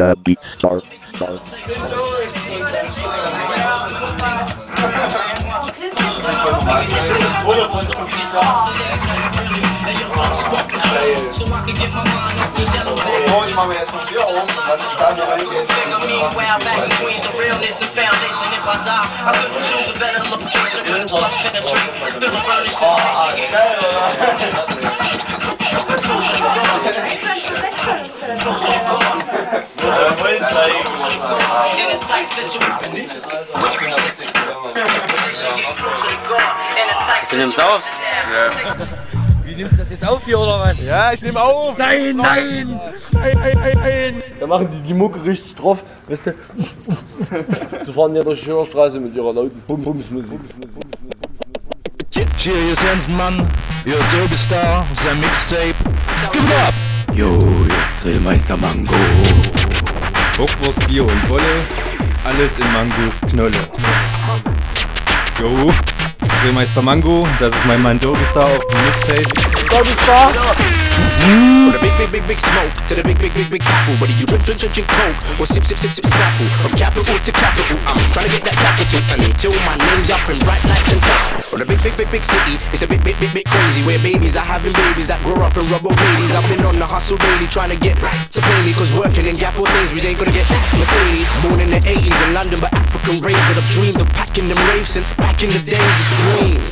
Derby Star. Star. So, ich Du nimmst auf? Wie nimmst du das jetzt auf hier oder was? Ja, ich nehme auf. Nein, nein! Nein, nein, nein, nein! Da machen die die Mucke richtig drauf, weißt du? Sie fahren ja durch die Hörstraße mit ihrer lauten Bum-Bums-Musik. Hier, hier ist Jensen Mann, ihr Derby Star, sein Mixtape. Give it up! Hier ist Grillmeister Mango. Bockwurst, Bier und Wolle. Alles in Mangos Knolle. Jo. Grillmeister Mango, das ist mein Mann Derby Star auf dem Mixtape. From the big, big, big, big smoke to the big, big, big, big apple. Whether you drink, drink, drink, drink coke or sip, sip, sip, sip, snapple. From capital to capital, I'm trying to get that capital until my name's up in bright lights and top. From the big, big, big, big city, it's a bit, bit, bit, bit crazy where babies are having babies that grow up in rubber babies. I've been on the hustle daily trying to get to pay me, cause working in Gap or Sainsbury's ain't gonna get Mercedes. Born in the 80s in London, but African raised that I've dreamed of packing them raves since back in the days.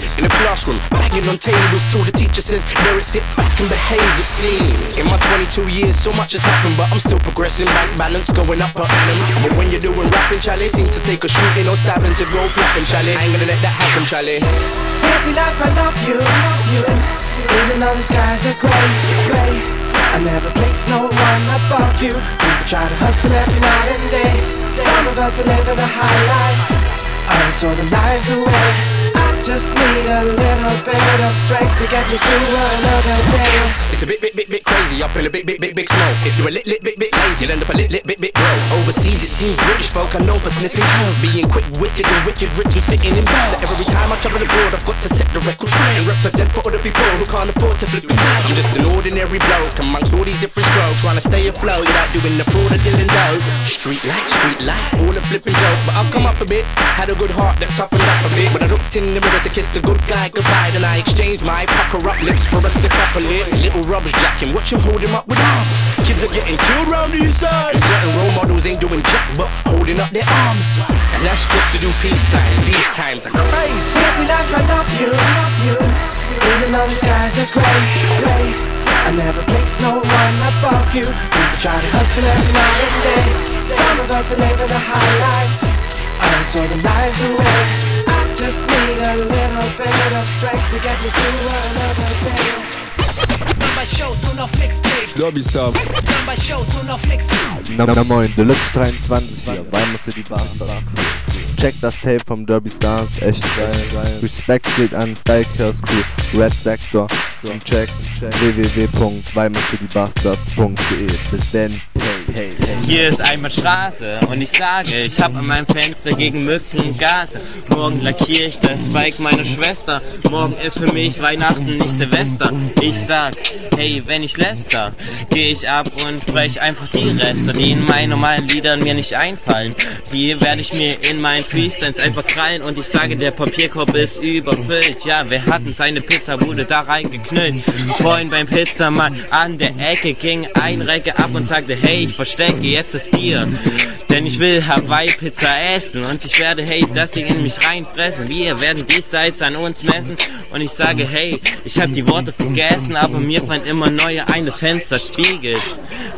It's in the classroom, banging on tables till the teacher says, there it sit back and behave. It seems in my 22 years, so much has happened, but I'm still progressing. Bank balance going up per annum. But when you're doing rapping, Charlie, seems to take a shooting or stabbing to go platinum, Charlie. I ain't gonna let that happen, Charlie. City life, I love you, love you. Even though the skies are gray, gray. I never place no one above you. People try to hustle every night and day. Some of us are living a high life, others throw their lives away. I just need a little bit of strength to get me through another day. It's a bit, bit, bit, bit crazy up in a bit, bit, bit, big smoke. If you're a lit, lit, bit, bit lazy, you'll end up a lit, lit, bit, bit bro. Overseas, it seems British folk are known for sniffing being quick witted and wicked rich and sitting in bed. So every time I travel abroad, I've got to set the record straight and represent for other people who can't afford to flip bag. I'm just an ordinary bloke amongst all these different strokes, trying to stay afloat without doing the fraud of dealing dope. Street life, street life, all a flipping joke. But I've come up a bit, had a good heart that toughened up a bit. but I looked in the mirror to kiss the good guy goodbye, then I exchanged my pucker up lips for a stick up a lip. Little rubbish jacking, watch him hold him up with arms. Kids are getting killed round these sides. Certain role models ain't doing jack but holding up their arms. And that's just to do peace signs. These times are crazy. City life, I love you, you. Even though the skies are gray, gray. I never place no one above you. People try to hustle every night and day. Some of us are living a high life, others throw their lives away. Just need a little bit of strength to get me through another day. Derby Star. na moin, Deluxe 23 hier, Weimar City Bastards. Check das Tape vom Derby Stars, echt geil. Respekt gilt an Style Chaos Crew, Red Sector und check www.weimarcitybastards.de. Bis denn, hey, hey. Hier ist einmal Straße und ich sage, ich hab an meinem Fenster gegen Mücken und Gase. Morgen lackiere ich das Bike meiner Schwester. Morgen ist für mich Weihnachten, nicht Silvester. Ich sag, hey, wenn ich läster, geh ich ab und brech einfach die Reste, die in meinen normalen Liedern mir nicht einfallen. Die werde ich mir in meinen Freestyles einfach krallen und ich sage, der Papierkorb ist überfüllt. Ja, wer hat denn seine Pizzabude da reingeknüllt? Vorhin beim Pizzamann an der Ecke ging ein Recke ab und sagte, hey, ich verstecke jetzt das Bier. Denn ich will Hawaii-Pizza essen und ich werde, hey, das Ding in mich reinfressen. Wir werden diesseits an uns messen und ich sage, hey, ich hab die Worte vergessen, aber mir fallen immer neue ein, das Fenster spiegelt.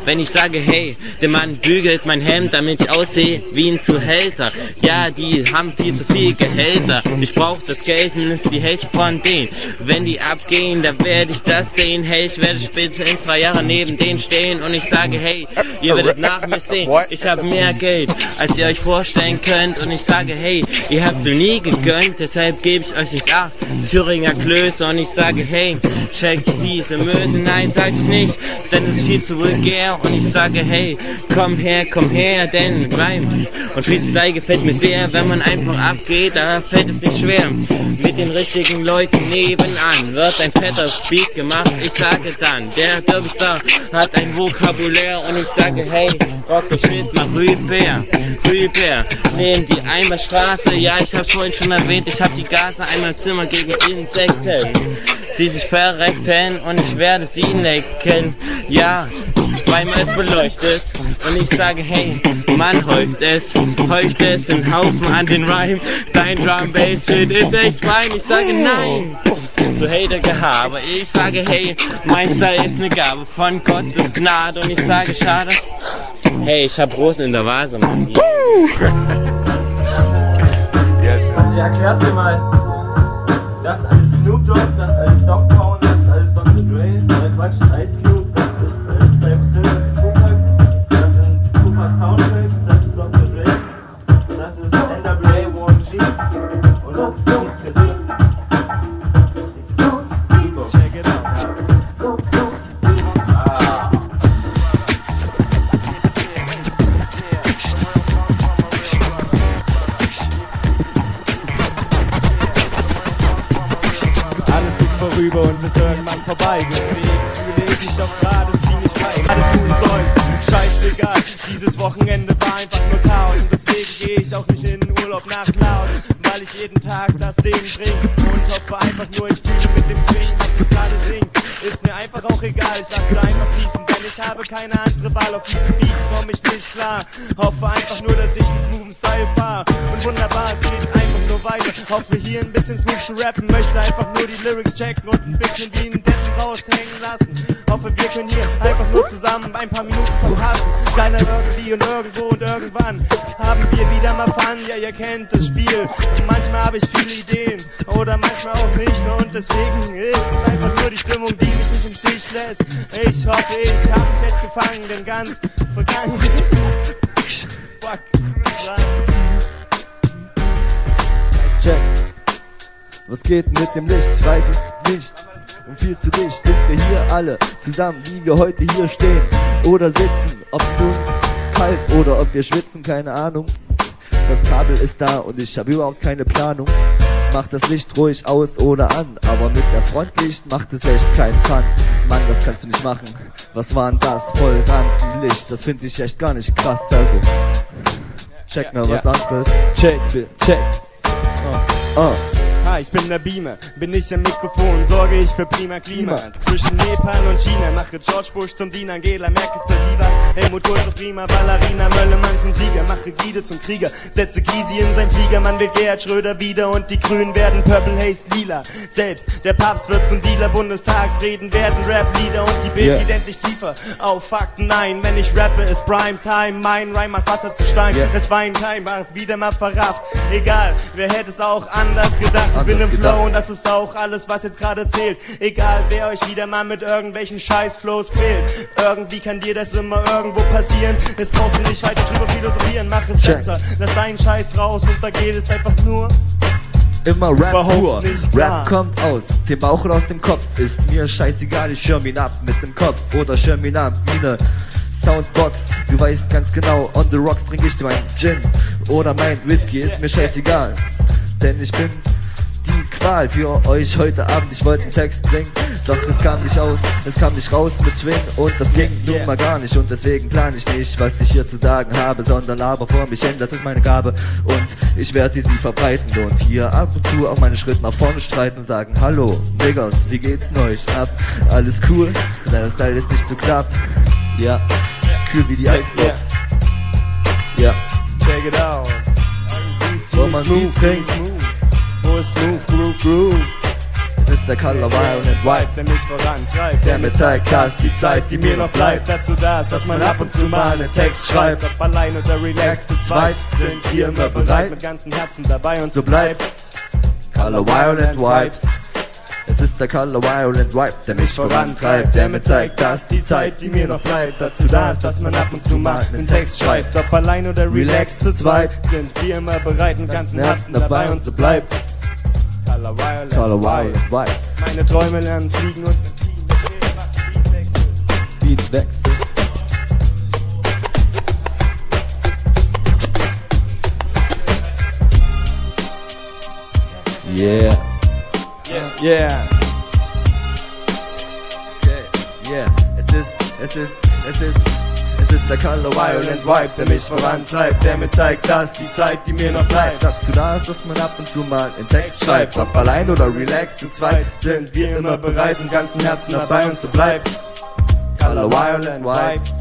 Wenn ich sage, hey, der Mann bügelt mein Hemd, damit ich aussehe wie ein Zuhälter. Ja, die haben viel zu viel Gehälter. Ich brauch das Geld und ist die Hälfte von denen. Wenn die abgehen, dann werde ich das sehen. Hey, ich werde später in zwei Jahren neben denen stehen und ich sage, hey, ihr werdet nach mir sehen. Ich habe mehr Geld, als ihr euch vorstellen könnt. Und ich sage, hey, ihr habt's mir nie gegönnt, deshalb gebe ich euch nicht acht. Thüringer Klöße und ich sage, hey, check diese Möse. Nein, sag ich nicht, denn es ist viel zu vulgär. Und ich sage, hey, komm her, komm her, denn Rhymes und Freestyle gefällt mir sehr. Wenn man einfach abgeht, da fällt es nicht schwer. Mit den richtigen Leuten nebenan wird ein fetter Beat gemacht. Ich sage dann, der Derbystar hat ein Vokabulär und ich sage, hey, rock the shit, mach rüber, rüber. Nehmen die Einbahnstraße, ja, ich hab's vorhin schon erwähnt, ich hab die Gase einmal im Zimmer gegen Insekten, die sich verreckten und ich werde sie lecken. Ja, weil man es beleuchtet und ich sage, hey, Mann, häuft es, häuft es in Haufen an den Rhyme. Dein Drum Bass Shit ist echt fein. Ich sage nein zu Hater-Gehabe. Ich sage, hey, mein Style ist eine Gabe von Gottes Gnade und ich sage, schade. Hey, ich hab Rosen in der Vase, Mann. Also ich erklär's dir mal. Das alles Snoop Dogg, das vorbei. Deswegen fühle ich mich auch gerade ziemlich frei. Gerade tun sollen, scheißegal. Dieses Wochenende war einfach nur Chaos. Und deswegen gehe ich auch nicht in den Urlaub nach Laos. Weil ich jeden Tag das Ding bring. Und hoffe einfach nur, ich fühle mit dem Swing, was ich gerade sing. Ist mir einfach auch egal, ich lasse einfach fließen. Denn ich habe keine andere Wahl. Auf diesem Beat komme ich nicht klar. Hoffe einfach nur, dass ich einen smoothen Style fahr. Und wunderbar, es geht einfach nur weiter. Hoffe hier ein bisschen smooth zu rappen. Möchte einfach nur die Lyrics checken und ein bisschen wie einen Deppen raushängen lassen. Hoffe, wir können hier einfach nur zusammen ein paar Minuten verpassen. Keiner irgendwie und irgendwo und irgendwann haben wir wieder mal Fun. Ja, ihr kennt das Spiel. Und manchmal habe ich viele Ideen oder manchmal auch nicht. Und deswegen ist es einfach nur die Stimmung, die mich nicht im Stich lässt. Ich hoffe, ich habe mich jetzt gefangen, denn ganz vergangen. Fuck. Check. Was geht mit dem Licht? Ich weiß es nicht. Und viel zu dicht sind wir hier alle zusammen, wie wir heute hier stehen oder sitzen. Ob nun kalt oder ob wir schwitzen, keine Ahnung. Das Kabel ist da und ich habe überhaupt keine Planung. Mach das Licht ruhig aus oder an, aber mit der Frontlicht macht es echt keinen Fun. Mann, das kannst du nicht machen. Was war denn das? Voll Rampenlicht, das finde ich echt gar nicht krass. Also, check mal was anderes. Check, check. Oh. Hi, ich bin der Beamer, bin ich am Mikrofon, sorge ich für prima Klima. Zwischen Nepal und China mache George Bush zum Diener, Angela Merkel zur Diva, Helmut Kohl zur Prima, Ballerina, Möllemann zum Sieger, mache Guido zum Krieger, setze Gysi in sein Flieger, man will Gerhard Schröder wieder und die Grünen werden Purple Haze lila. Selbst der Papst wird zum Dealer, Bundestagsreden werden Rap-Lieder und die Bild Yeah. geht endlich tiefer. Auf Fakten nein, wenn ich rappe ist Primetime, mein Rhyme macht Wasser zu Stein, Yeah. das Weintime macht wieder mal verrafft, egal, wer hätte es auch anders gedacht, ich bin im. Flow und das ist auch alles, was jetzt gerade zählt. Egal, wer euch wieder mal mit irgendwelchen Scheiß-Flows quält. Irgendwie kann dir das immer irgendwo passieren. Jetzt brauchst du nicht weiter drüber philosophieren, mach es Check. besser. Lass deinen Scheiß raus und da geht es einfach nur. Immer Rap pur. Rap kommt aus dem Bauch und aus dem Kopf. Ist mir scheißegal, ich schirm ihn ab mit dem Kopf oder schirm ihn ab wie ne Soundbox. Du weißt ganz genau, on the rocks trinke ich mein Gin oder mein Whisky, ist mir scheißegal. Denn ich bin Qual für euch heute Abend. Ich wollte einen Text bringen, doch es kam nicht aus, es kam nicht raus mit Swing und das ging nun mal gar nicht. Und deswegen plane ich nicht, was ich hier zu sagen habe, sondern laber vor mich hin, das ist meine Gabe. Und ich werde sie verbreiten und hier ab und zu auch meine Schritte nach vorne streiten und sagen, hallo, Niggas, wie geht's euch ab? Alles cool? Dein Style ist nicht zu knapp. Ja, kühl wie die Eisbox. Ja. Check it out. Wo man smooth, smooth. Ist smooth, groove, groove. Es ist der Color Violent White. der mich vorantreibt, Der mir zeigt, dass die Zeit, die mir noch bleibt, dazu da ist, dass man ab und zu mal einen Text schreibt. Ob allein oder relaxed zu zweit, sind wir immer bereit, mit ganzem Herzen dabei und so bleibt's. Color Violent Vibes. Es ist der Color Violent Vibe, der mich vorantreibt, der mir zeigt, dass die Zeit, die mir noch bleibt, dazu da ist, dass man ab und zu mal einen Text schreibt. Ob allein oder relax zu zweit, sind wir immer bereit, mit ganzen Herzen dabei und so bleibt's. Color Violent Color. Vibes. Meine Träume lernen fliegen und mit Fliegen erzählen, Beatwechsel. Beatwechsel. Yeah. Yeah, yeah. Okay, yeah. Es ist, es ist, es ist, es ist der Color Violent Vibe, der mich vorantreibt, der mir zeigt, dass die Zeit, die mir noch bleibt, dazu da ist, dass man ab und zu mal einen Text schreibt. Ob allein oder relax zu zweit, sind wir immer bereit und ganzen Herzen dabei und so bleibt's. Color Violent Vibes.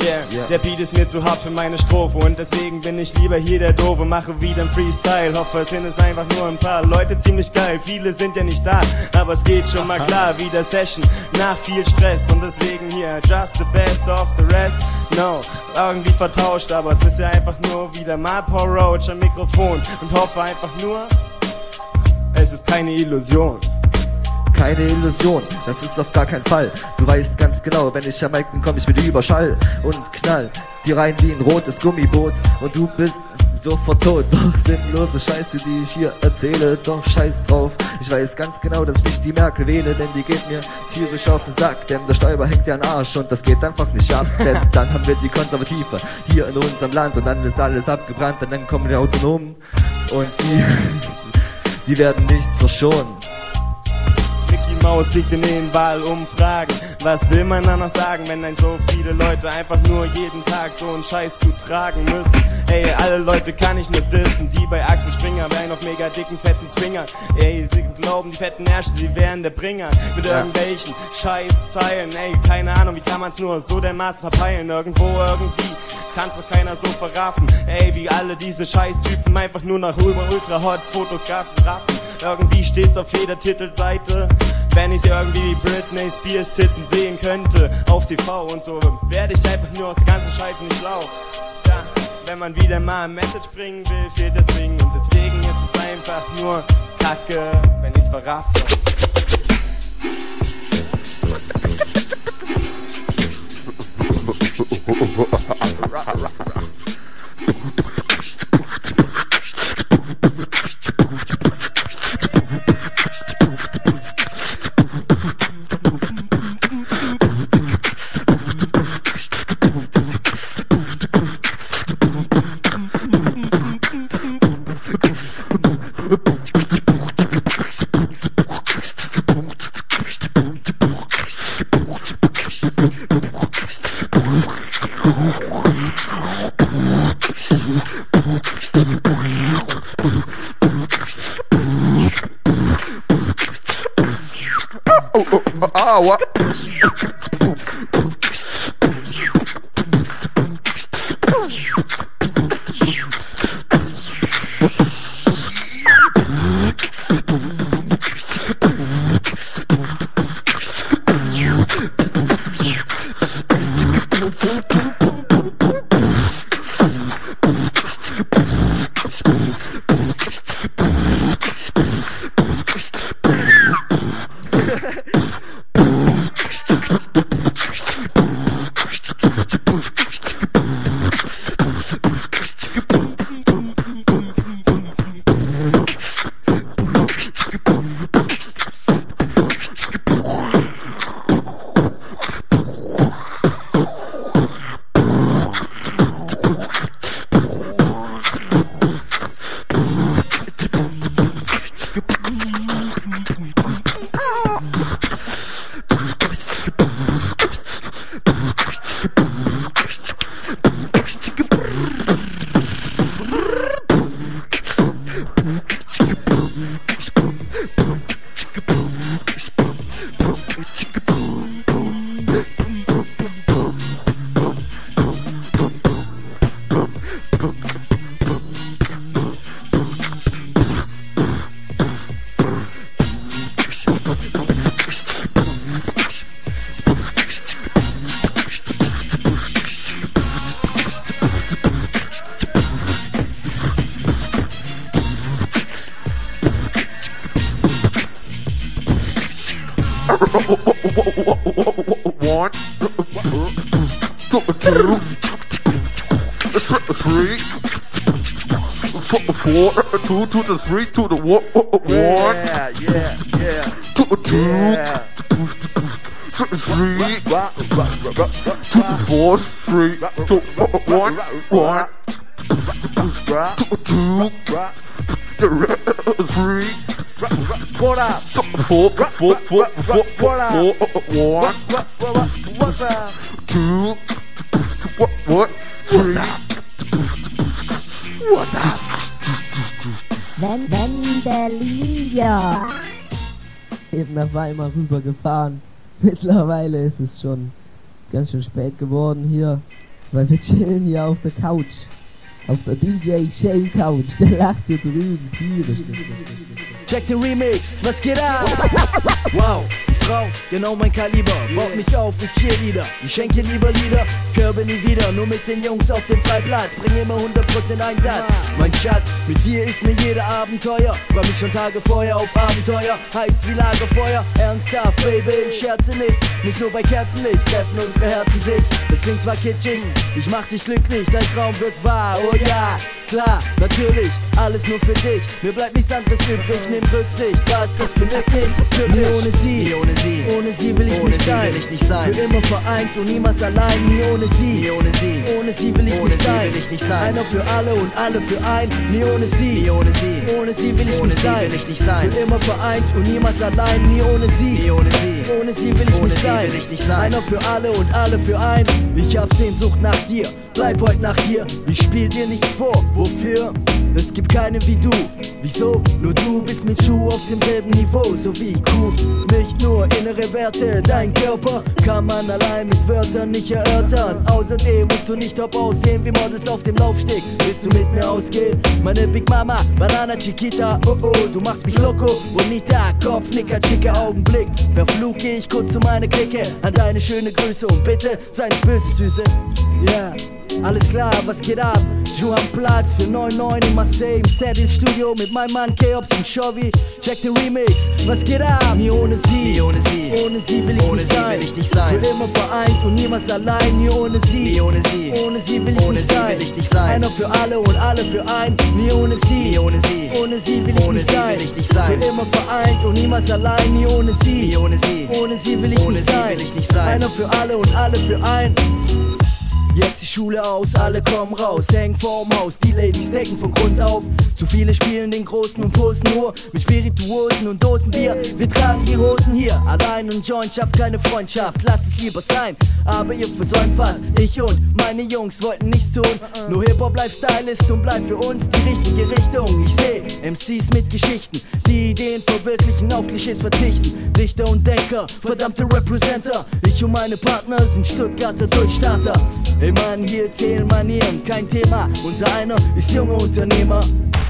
Yeah, yeah, der Beat ist mir zu hart für meine Strophe und deswegen bin ich lieber hier der Doofe, mache wieder ein Freestyle, hoffe es sind es einfach nur ein paar Leute ziemlich geil, viele sind ja nicht da, aber es geht schon mal klar, wieder Session nach viel Stress und deswegen hier just the best of the rest, no, irgendwie vertauscht, aber es ist ja einfach nur wieder mal Paul Roach am Mikrofon und hoffe einfach nur, es ist keine Illusion. Keine Illusion, das ist auf gar keinen Fall. Du weißt ganz genau, wenn ich am Mic bin, komm ich mit Überschall und knall dir rein wie ein rotes Gummiboot und du bist sofort tot. Doch sinnlose Scheiße, die ich hier erzähle, doch scheiß drauf. Ich weiß ganz genau, dass ich nicht die Merkel wähle, denn die geht mir tierisch auf den Sack. Denn der Stäuber hängt ja am Arsch und das geht einfach nicht ab. Denn dann haben wir die Konservative hier in unserem Land und dann ist alles abgebrannt und dann kommen die Autonomen und die, die werden nichts verschonen. Maus liegt in den Wahlumfragen. Was will man da noch sagen, wenn ein so viele Leute einfach nur jeden Tag so einen Scheiß zu tragen müssen? Ey, alle Leute kann ich nur dissen, die bei Axel Springer wären auf mega dicken, fetten Swinger. Ey, sie glauben, die fetten Ärsche, sie wären der Bringer mit Ja. irgendwelchen Scheißzeilen. Ey, keine Ahnung, wie kann man's nur so dermaßen verpeilen? Irgendwo, irgendwie kann's doch keiner so verraffen. Ey, wie alle diese Scheißtypen einfach nur nach ultra hot Fotos raffen. Irgendwie steht's auf jeder Titelseite. Wenn ich irgendwie wie Britney Spears Titten sehen könnte auf TV und so, werde ich einfach nur aus der ganzen Scheiße nicht schlau. Tja, wenn man wieder mal ein Message bringen will, fehlt der Swing und deswegen ist es einfach nur Kacke, wenn ich's verraffe. Ah, what? One, two to the three to the one, one, Yeah, yeah, yeah. two, two, Yeah. three, two, four, three, two, one, one, two, three, What up? four, four, four, four, four, four, one, What's up? two, what, what, three. What's up? Wenn, wenn Berlin, ja. Eben nach Weimar rübergefahren. Mittlerweile ist es schon ganz schön spät geworden hier, weil wir chillen hier auf der Couch. Auf der DJ Shane Couch. Der lacht hier drüben tierisch. Check den Remix, was geht ab? Wow, Frau, genau mein Kaliber. Baut mich auf wie Cheerleader. Ich schenke lieber Lieder, Körbe nie wieder. Nur mit den Jungs auf dem Freiplatz. Bring immer 100% Einsatz. Mein Schatz, mit dir ist mir jeder Abenteuer. Freu mich schon Tage vorher auf Abenteuer. Heiß wie Lagerfeuer. Ernsthaft, Baby, ich scherze nicht. Nicht nur bei Kerzenlicht treffen unsere Herzen sich. Es klingt zwar kitschig, ich mach dich glücklich. Dein Traum wird wahr, oh ja. Klar, natürlich, alles nur für dich. Mir bleibt nichts anderes übrig, nimm Rücksicht. Was, das genügt nicht. Nie ohne sie, sie. Ohne sie will ich, Ohne nicht, sie sein. will ich nicht sein. Für immer vereint und niemals allein. Nie ohne sie, Nie ohne sie. Ohne sie will ich Ohne nicht sie sein. will ich nicht sein. Einer für alle und alle für ein. Nie ohne sie, Nie ohne sie. Ohne sie will ich Ohne nicht sie sein. will ich nicht sein. Für immer vereint und niemals allein. Nie ohne sie, Nie ohne sie. Ohne sie will ich Ohne nicht sein. will ich nicht sein. Einer für alle und alle für ein. Ich hab Sehnsucht nach dir. Bleib heute Nacht hier. Ich spiel dir nichts vor. Wofür? Es gibt keinen wie du. Wieso? Nur du bist mit Schuh auf demselben Niveau, so wie Kuh. Nicht nur innere Werte, dein Körper kann man allein mit Wörtern nicht erörtern. Außerdem musst du nicht top aussehen wie Models auf dem Laufsteg. Willst du mit mir ausgehen? Meine Big Mama, Banana Chiquita, oh oh, du machst mich loco. Bonita, Kopfnicker, schicker Augenblick. Per Flug geh ich kurz zu meiner Clique an deine schöne Größe und bitte sei nicht böse, Süße. Ja. Alles klar, was geht ab? Ju am Platz für 9-9 in Marseille im Setting Studio mit meinem Mann Keops und Chovy. Check den Remix, was geht ab? Nie ohne sie, Nie ohne sie. ohne sie will ich, Ohne nicht, sie sein. will ich nicht sein. Für immer vereint und niemals allein. Nie ohne sie, Nie ohne sie. ohne sie will ich, Ohne nicht, sie sein. will ich nicht sein. Einer für alle und alle für ein. Nie ohne sie, Nie ohne sie. ohne sie will ich Ohne nicht sie sein. will ich nicht sein. Für immer vereint und niemals allein. Nie ohne sie, Nie ohne sie. ohne sie will ich Ohne nicht sie sein. will ich nicht sein. Einer für alle und alle für ein. Jetzt die Schule aus, alle kommen raus, hängen vorm Haus, die Ladies decken von Grund auf. Zu viele spielen den Großen und posen nur mit Spirituosen und Dosenbier. Wir tragen die Hosen hier, allein und Joint schafft keine Freundschaft, lass es lieber sein. Aber ihr versäumt fast, ich und meine Jungs wollten nichts tun. Nur Hip-Hop bleibt Stylist und bleibt für uns die richtige Richtung. Ich seh MCs mit Geschichten, die Ideen verwirklichen, auf Klischees verzichten. Dichter und Denker, verdammte Representer. Ich und meine Partner sind Stuttgarter Durchstarter. Ey Mann, hier zählen Manieren, kein Thema. Unser einer ist junger Unternehmer.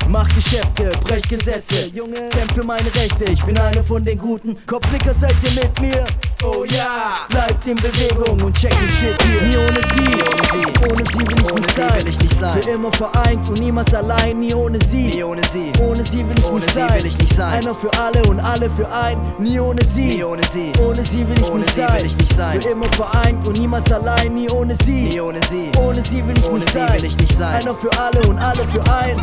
Mach Geschäfte, brech Gesetze, Junge, kämpf für meine Rechte. Ich bin einer von den Guten. Kopfnicker, seid ihr mit mir? Oh ja! Bleibt in Bewegung und check den Shit hier. Nie ohne sie, ohne sie, ohne sie will ich Ohne nicht sie sein. will ich nicht sein. Für immer vereint und niemals allein. Nie ohne sie, Nie ohne sie. ohne sie will ich Ohne nicht sie sein. will ich nicht sein. Einer für alle und alle für ein. Nie ohne sie, Nie ohne sie. ohne sie will ich Ohne nicht sie sein. will ich nicht sein. Für immer vereint und niemals allein. Nie ohne sie. Nie ohne sie. Ohne sie will ich Ohne nicht sie sein. will ich nicht sein. Einer für alle und alle für ein.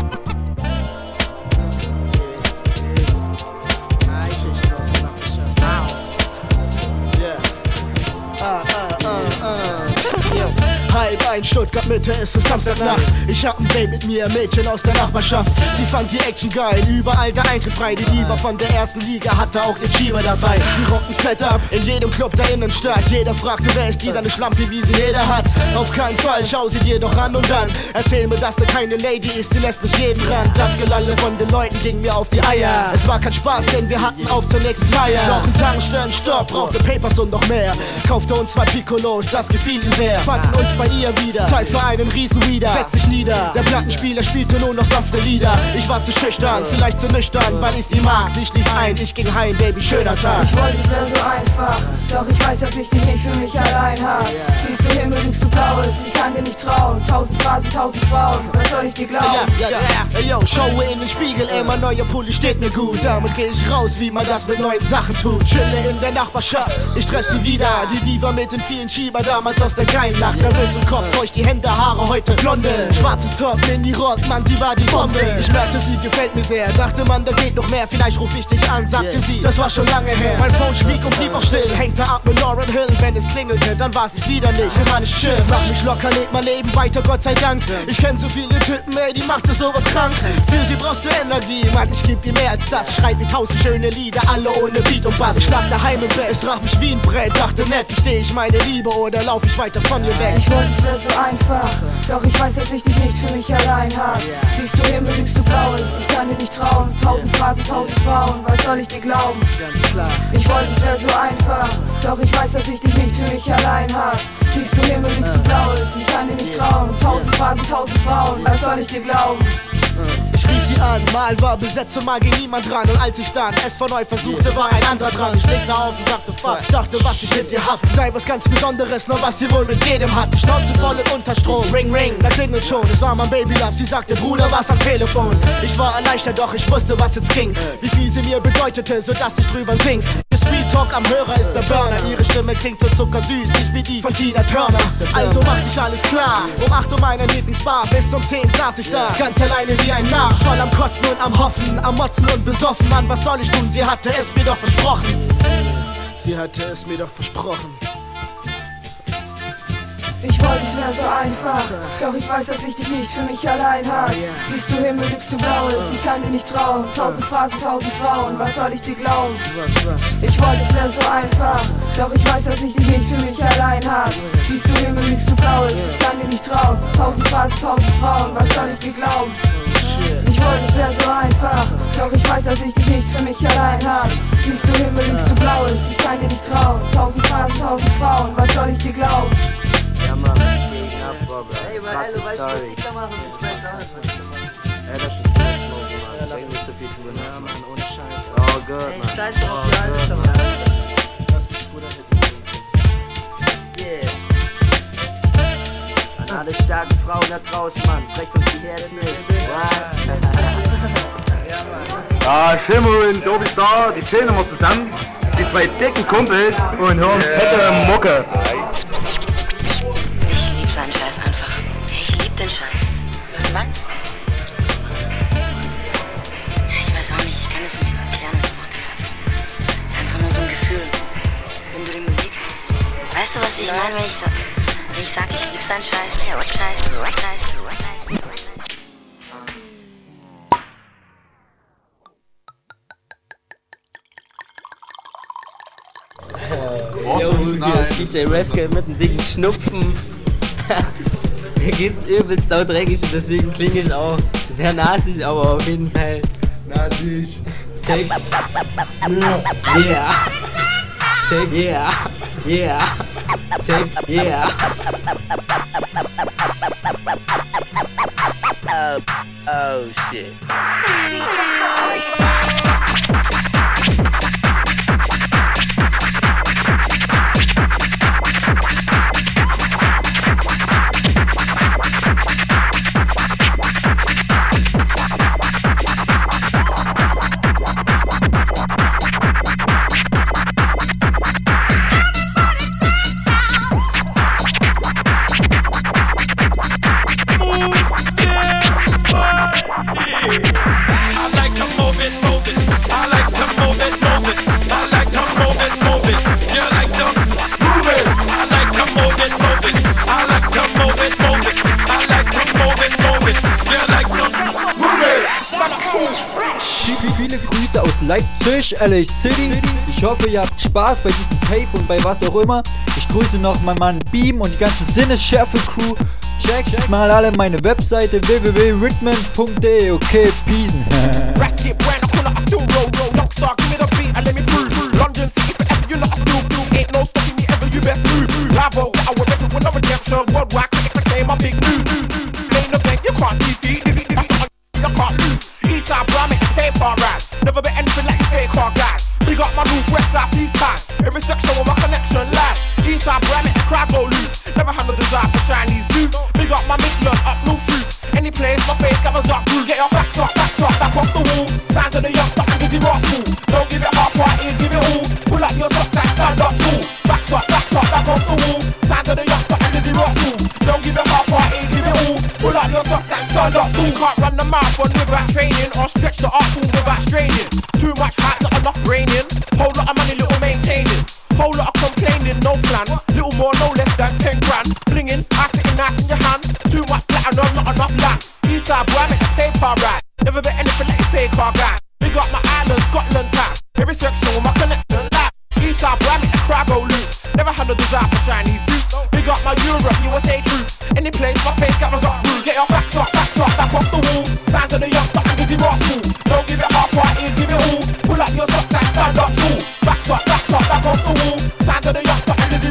Halb ein Stuttgart Mitte, es ist Samstagnacht. Ich hab ein Date mit mir, Mädchen aus der Nachbarschaft. Sie fand die Action geil, überall der Eintritt frei. Die Diva von der ersten Liga hatte auch den Schieber dabei. Die rocken fett ab, in jedem Club der Innenstadt. Jeder fragte, wer ist die, dann eine Schlampe, wie sie jeder hat. Auf keinen Fall, schau sie dir doch an und dann erzähl mir, dass sie keine Lady ist, sie lässt mich jeden ran. Das Gelalle von den Leuten ging mir auf die Eier. Es war kein Spaß, denn wir hatten auf zur nächsten Feier. Noch ein Tankstellen, Stopp, brauchte Papers und noch mehr. Kaufte uns zwei Piccolos, das gefiel ihm sehr. Fanden uns bei ihr wieder, Zeit für einen riesen Wieder. Setz dich nieder, der Plattenspieler spielte nur noch sanfte Lieder. Ich war zu schüchtern, vielleicht zu nüchtern, weil ich sie mag. Sie schlief ein, ich ging heim, Baby, schöner Tag. Ich wollte, es wäre so einfach. Doch ich weiß, dass ich dich nicht für mich allein hab. Siehst du Himmel, liegst du blaues, ich kann dir nicht trauen. Tausend Phasen, tausend Frauen, was soll ich dir glauben? Ja, ja, ja, ey, yo, schaue in den Spiegel, ey, mein neuer Pulli steht mir gut. Damit geh ich raus, wie man das mit neuen Sachen tut. Chille in der Nachbarschaft, ich treff sie wieder. Die Diva mit den vielen Schieber, damals aus der geilen Nacht. Nervös im Kopf, feucht die Hände, Haare heute blonde. Schwarzes Top, Mini-Rock, Mann, sie war die Bombe. Ich merkte, sie gefällt mir sehr. Dachte man, da geht noch mehr, vielleicht ruf ich dich an, sagte sie. Das war schon lange her. Mein Phone schwieg und blieb auch still. Hängte ab mit Lauren Hill, wenn es klingelte, dann war's es wieder nicht. Immer nicht chill, mach mich locker, leg mein Leben weiter, Gott sei Dank. Ich kenn so viele Typen, ey, die macht es sowas krank. Für sie brauchst du Energie, Mann, ich geb ihr mehr als das. Schreib mir tausend schöne Lieder, alle ohne Beat und Bass. Ich lag daheim im Bett, es traf mich wie ein Brett. Dachte nett, gesteh ich meine Liebe oder lauf ich weiter von ihr weg. Ich wollte, wäre so einfach, doch ich weiß, dass ich dich nicht für mich allein hab. Siehst du Himmel, liegst du blaues, ich kann dir nicht trauen. Tausend Phasen, tausend Frauen, was soll ich dir glauben? Ich wollte, es wäre so einfach, doch ich weiß, dass ich dich nicht für mich allein hab. Siehst du Himmel, liegst du blaues, ich kann dir nicht trauen. Tausend Phasen, tausend Frauen, was soll ich dir glauben? Rief sie an, mal war besetzt und mal ging niemand dran. Und als ich dann es von neu versuchte, war ein anderer dran. Ich legte auf und sagte fuck, dachte, was ich mit dir hab, sei was ganz Besonderes, nur was sie wohl mit jedem hat. Schnauze voll und unter Strom, ring ring, da klingelt schon. Es war mein Baby Love, sie sagte, Bruder, was am Telefon. Ich war erleichtert, doch ich wusste, was jetzt ging. Wie viel sie mir bedeutete, sodass ich drüber sing. Street Talk am Hörer ist der Burner. Ihre Stimme klingt so zuckersüß, nicht wie die von Tina Turner. Also machte ich alles klar. Um 8 Uhr meiner Lieblingsbar, bis um 10 saß ich da. Ganz alleine wie ein Narr. Voll am Kotzen und am Hoffen, am Motzen und besoffen. Mann, was soll ich tun? Sie hatte es mir doch versprochen. Sie hatte es mir doch versprochen. Ich wollte, es wäre so einfach, doch ich weiß, dass ich dich nicht für mich allein hab. Siehst du Himmel, liegst du blaues, ich kann dir nicht trauen. Tausend Phasen, tausend Frauen, was soll ich dir glauben? Ich wollte, es wäre so einfach, doch ich weiß, dass ich dich nicht für mich allein hab. Siehst du Himmel, liegst du blaues, ich kann dir nicht trauen. Tausend Phasen, tausend Frauen, was soll ich dir glauben? Ich wollte, es wäre so einfach, doch ich weiß, dass ich dich nicht für mich allein hab. Siehst du Himmel, liegst du blaues, ich kann dir nicht trauen. Tausend Phasen, tausend Frauen, was soll ich dir glauben? Ja, Mann, gegen ab, Bobber. Ey, weil, also, weißt du, was ich da mache? Ich weiß auch nicht. Ey, das ist Smoke, Mann. Denk nicht so viel drüber nach, Mann. Ohne Scheiß. Oh Gott, Mann. Scheiß auf die Alter, Mann. Das ist ein guter Hit. Yeah. An alle starken Frauen da draußen, Mann. Brecht uns die Herzen nicht. Ah, Schimmerin, du bist da, die chillen immer zusammen, die zwei dicken Kumpels und hören fette Mucke. Ich lieb den Scheiß. Was meinst du? Ich weiß auch nicht, ich kann es nicht erklären in Worte fassen. Es ist einfach nur so ein Gefühl, wenn du die Musik hörst. Weißt du, was ich meine, wenn ich sag, wenn ich sag, ich lieb seinen Scheiß? Scheiß, Scheiß, Scheiß, Scheiß. Yo, hier ist DJ Rascal mit einem dicken Schnupfen. Mir geht's übelst saudreckig und deswegen klinge ich auch sehr nasig, aber auf jeden Fall. Nasig. Check. Yeah. Check. Yeah. Yeah. Check. Yeah. Oh, oh shit. Leipzig, LA City. Ich hoffe, ihr habt Spaß bei diesem Tape und bei was auch immer. Ich grüße noch meinen Mann Beam und die ganze Sinnesschärfe-Crew. Checkt mal alle meine Webseite www.ritman.de. Okay, peace. lot no plan. Little more, no less than 10 grand. Blinging, I sitting nice in your hand. Too much platinum, not enough land. Eastside boy, I make the paper right. Never bet anything like a fake car guy. Big up my island, Scotland time. Every section with my connection live. Eastside boy, I make the crowd go loose. Never had no desire for shiny suits. Big up my Europe, USA troops. Any place my face covers up rude. Get your backs up, backs up, back off the wall. Sign to the youngster and Dizzy Rascal. Don't give it half party, give it all. Pull up your socks and stand up tall. Backs up, backs up, back off the wall.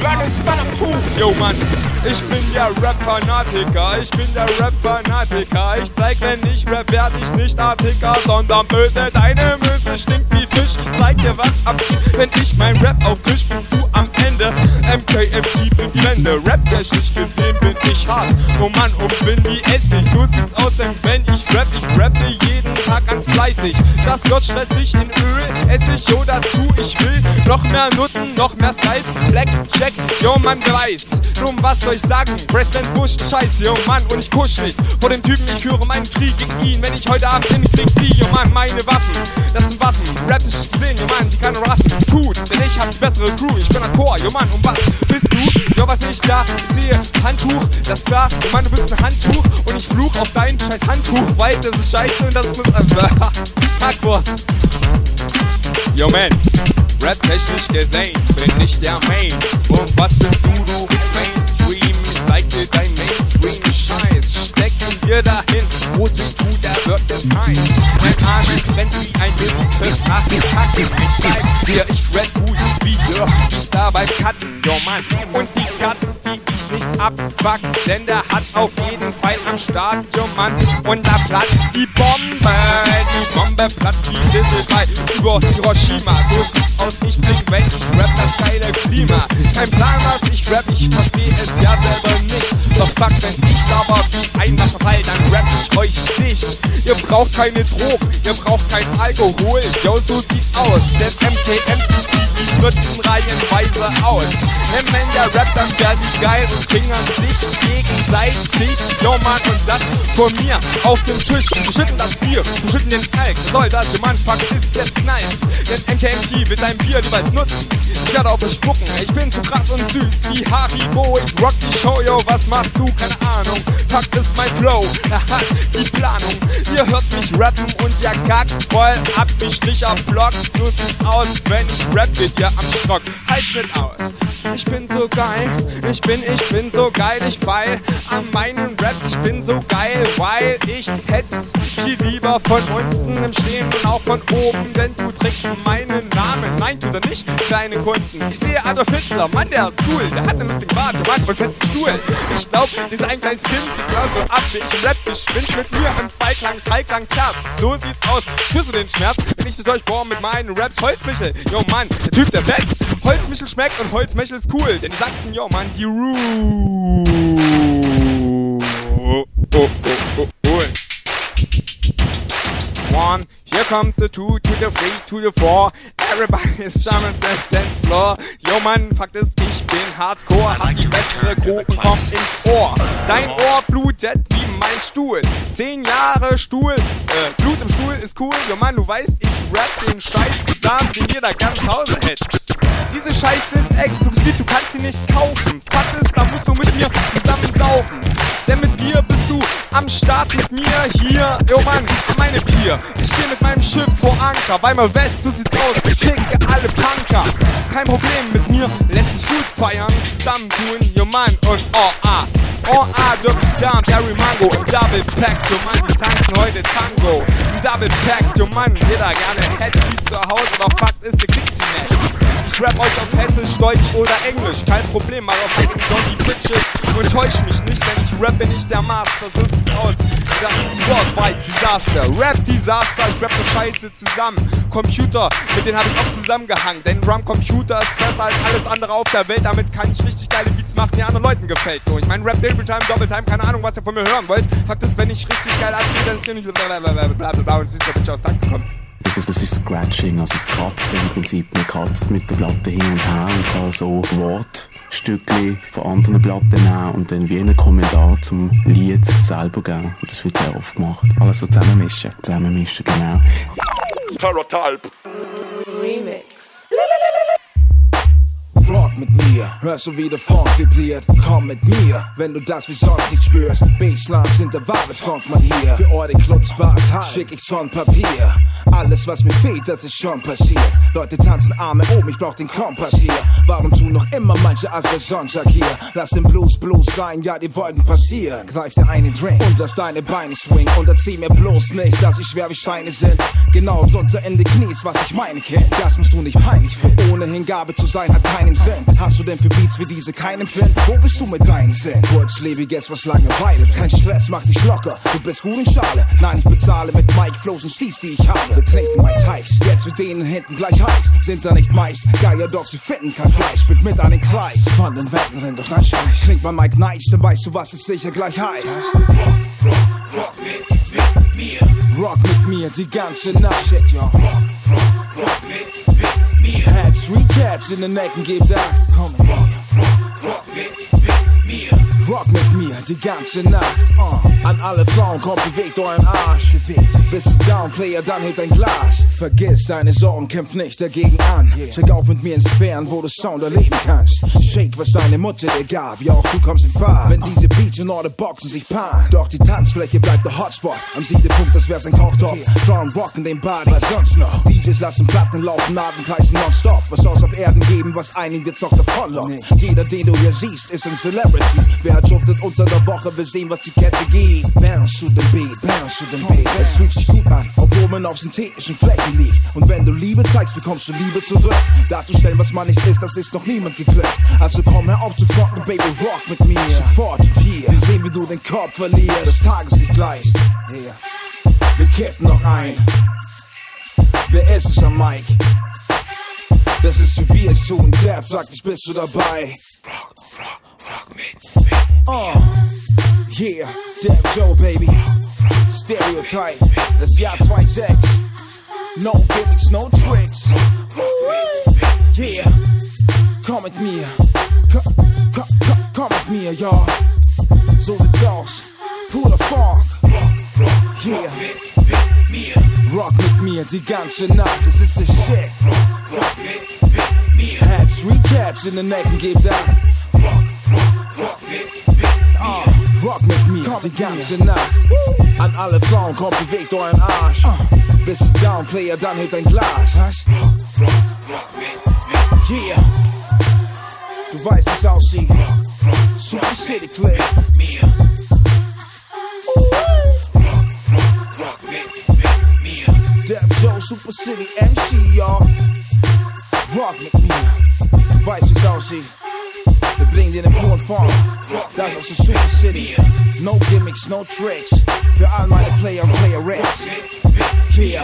Gun stand up too. Yo Mann, ich bin der Rap-Fanatiker, ich bin der Rap-Fanatiker. Ich zeig, wenn ich rap, werd ich nicht Artiker, sondern böse. Deine Möse stinkt wie Fisch. Ich zeig dir, was abgeht, wenn ich mein Rap auftisch, bist du Ende. MKMC die Wände, rap-technisch gesehen bin ich hart. Oh Mann, bin wie Essig, so sieht's aus, denn wenn ich rap, ich rappe jeden Tag ganz fleißig. Das wird stressig in Öl, Essig, yo dazu, ich will noch mehr Nutten, noch mehr Styles, Black Jack, yo wer weiß. Nun, was soll ich sagen? President Bush, scheiße, yo Mann, und ich kusch nicht vor dem Typen, ich führe meinen Krieg gegen ihn. Wenn ich heute Abend in den Krieg zieh, yo Mann, meine Waffen, das sind Waffen, rap ist gesehen, yo Mann, die kann raffen. Tut, denn ich hab die bessere Crew, ich bin ein Chor, yo Mann, und was bist du? Jo, was ich da? Ich sehe Handtuch, das war, yo Mann, du bist ein Handtuch und ich fluch auf dein scheiß Handtuch, weil das ist scheiße und das muss einfach. Hackwurst. Yo man, rap technisch gesehen, bin ich der Main. Und was bist du, du. Dir dein Mainstream-Scheiß. Steck ihn dir dahin, wo's weh tut, da wird es heiß. Mein Arsch brennt wie ein Wildfest nach dem Kacken. Ich zeig dir, ich rap gut wie. Ich da beim Cutten, yo man. Und die Cuts, die ich nicht abfuck, denn der hat's auf jeden Fall am Start, yo Mann. Und da platzt die Bombe, die Bombe platzt wie Dissel bei über Hiroshima. So sieht's aus, ich bling, wenn ich rap das geile Klima. Kein Plan, was ich rap, ich selber fuck, wenn ich aber wie ein Wasserfall, dann rap ich euch nicht. Ihr braucht keine Drogen, ihr braucht kein Alkohol, yo, so sieht's aus. Denn MTM zieht Nutzen reihenweise aus. Denn wenn der Rap, dann werden die geil und fingern sich gegenseitig. Yo, Mann, und das vor mir auf dem Tisch. Wir schütten das Bier, wir schütten den Alk. Was soll das, Mann, fuck, ist jetzt Knalls. Denn MKMT wird dein Bier jeweils nutzen. Ich werde auf euch spucken, ich bin zu krass und süß wie Haribo. Ich rock die Show, yo, was machst du? Keine Ahnung. Fuck, ist mein Flow, aha, die Planung. Ihr hört mich rappen und ihr kackt voll ab wie Strich am Block. So sieht's aus, wenn ich rap mit dir am Stock. Halt's nicht aus. Ich bin so geil, ich bin, ich bin so geil, ich weil an meinen Raps, ich bin so geil, weil ich hetz viel lieber von unten im Stehen und auch von oben, denn du trägst meinen Namen. Nein, tut er nicht, deine Kunden. Ich sehe Adolf Hitler, Mann, der ist cool, der hat einen lustigen Bart, Mann und festen Stuhl. Ich glaub, dieser ein kleines Kind genauso ab ich rap, ich bin mit mir im Zweiklang, Dreiklang, Terz. So sieht's aus, spürst du den Schmerz, wenn ich zu euch bohr mit meinen Raps, Holzmichel, yo Mann, der Typ, der fetzt. Holzmichel schmeckt und Holzmichel ist cool, denn die Sachsen, yo Mann, die Ruhe. Oh, oh, oh, oh. One, here comes the two to the three to the four. Everybody is jamming the dance floor. Yo Mann, Fakt ist, ich bin Hardcore, hab die bessere und komm ins Ohr. Dein Ohr blutet wie mein Stuhl. Zehn Jahre Stuhl, äh, Blut im Stuhl ist cool. Yo Mann, du weißt, ich rap den Scheiß zusammen, den jeder ganz Hause hätte. Diese Scheiße ist exklusiv, du kannst sie nicht kaufen. Fakt ist, da musst du mit mir zusammen saufen. Denn mit dir bist du am Start mit mir hier. Jo Mann, meine Pier. Ich stehe mit meinem Schiff vor Anker. Bei mir West, so sieht's aus. Ich kicke alle Punker. Kein Problem mit mir, lässt sich gut feiern. Zusammentun, jo Mann und oh ah. Oh ah, Dirk Star, Terry Mango im Double Pack. Jo Mann, wir tanzen heute Tango. Im Double Pack, jo Mann, jeder gerne hätte sie zu Hause. Doch Fakt ist, ihr kriegt sie nicht. Ich rap euch auf Hessisch, Deutsch oder Englisch. Kein Problem, mal auf eigenen Johnny Bitches. Und täusch mich nicht, denn ich rappe nicht der Master. So sieht aus. Das ist Worldwide Disaster. Rap Disaster, ich rappe Scheiße zusammen. Computer, mit denen habe ich auch zusammengehangen. Denn Drum Computer ist besser als alles andere auf der Welt. Damit kann ich richtig geile Beats machen, die anderen Leuten gefällt. So, ich mein Rap Double Time, Double Time, keine Ahnung, was ihr von mir hören wollt. Fakt ist, wenn ich richtig geil abgehe, dann ist hier nicht blablabla und es ist so bitch aus Dank gekommen. Das, das ist Scratching, also das Kratzen im Prinzip. Man kratzt mit der Platte hin und her und kann so Wortstückchen von anderen Platten nehmen und dann wie einen Kommentar zum Lied selber geben. Und das wird sehr oft gemacht. Alles so zusammenmischen. Zusammenmischen, genau. Stereotype. Remix. Rock mit mir, hörst du wie der Funk vibriert? Komm mit mir, wenn du das wie sonst nicht spürst. Baselines sind der wahre Funkmann hier. Für eure Clubs, Bars, Hall, schick ich's von Papier. Alles, was mir fehlt, das ist schon passiert. Leute tanzen Arme oben, ich brauch den Kompass hier. Warum tun noch immer manche als der Sonntag hier? Lass den Blues Blues sein, ja, die Wolken passieren. Greif dir einen Drink und lass deine Beine swingen. Und erzähl mir bloß nicht, dass ich schwer wie Steine sind. Genau drunter in die Knies, was ich meine, Kind. Das musst du nicht peinlich finden. Ohne Hingabe zu sein hat keinen Sinn. Hast du denn für Beats wie diese keinen Fan? Wo bist du mit deinen Sinn? Kurzlebig jetzt was Langeweile. Kein Stress, mach dich locker. Du bist gut in Schale. Nein, ich bezahle mit Mike Flows und Steez, die ich habe. Wir trinken Mike Teich. Jetzt wird denen hinten gleich heiß. Sind da nicht meist Geier, doch sie finden kein Fleisch. Mit mit an den Kreis. Von den Wänden rennt doch dein Scheiß. Klingt bei Mike nice, dann weißt du, was es sicher gleich heißt. Rock mit mir die ganze Nacht. Shit, yo. Rock, rock, rock mit, mit mir. Had three cats in den Ecken, gebt acht. Komm mit mir. Rock, rock mit, mit mir. Rock mit mir die ganze Nacht. Uh. An alle Frauen, kommt, bewegt euren Arsch. Bewegt. Bist du down, Player, dann hebt ein Glas. Vergiss deine Sorgen, kämpf nicht dagegen an. Check auf mit mir ins Sphären, wo du Sound erleben kannst. Shake, was deine Mutter dir gab. Ja, auch du kommst in Fahrt. Wenn diese Beats und eure Boxen sich paaren. Doch die Tanzfläche bleibt der Hotspot. Am Siedepunkt, das wär's ein Kochtopf. Frauen rocken den Bad, was sonst noch? DJs lassen Platten laufen, Abendkreisen nonstop. Was soll's auf Erden geben, was einigen wird's doch davonlockt? Jeder, den du hier siehst, ist ein Celebrity. Wer schuftet unter der Woche, wir sehen, was die Kette gibt. Bounce to the beat, bounce to the beat. Es fühlt sich gut an, obwohl man auf synthetischen Flecken liegt. Und wenn du Liebe zeigst, bekommst du Liebe zurück. Darzustellen, was man nicht ist, das ist noch niemand geglückt. Also komm hör auf zu fronten, Baby, rock mit mir. Sofort und hier, wir sehen, wie du den Kopf verlierst. Das Tageslicht gleißt. Yeah. Wir kippen noch ein. Wer ist es am Mic? Das ist wie wir es tun. Depp sagt, ich bist du dabei. Rock, rock, rock mit, mit Oh, yeah, Dev Joe, baby. Stereotype, das Jahr 2.6. No gimmicks, no tricks. Yeah, komm mit mir. Komm, komm, komm, komm mit mir, ja. So sieht's aus. Purer Funk. Yeah. Rock mit mir die ganze Nacht, das ist der Shit. Had three cats in den Ecken, gebt acht. Rock mit mir die ganze Nacht. An alle Frauen, kommt, bewegt euren Arsch. Bist du down, Player, dann hebt ein Glas. Yeah. Du weißt, wie's aussieht. Super City Clip. Dev Joe, Super City MC, y'all. Rock mit mir. Du weißt, wie's aussieht. Wir bringen dir den puren Funk. Das ist aus der Super City. No gimmicks, no tricks. Für all meine Player und Playerettes. Yeah.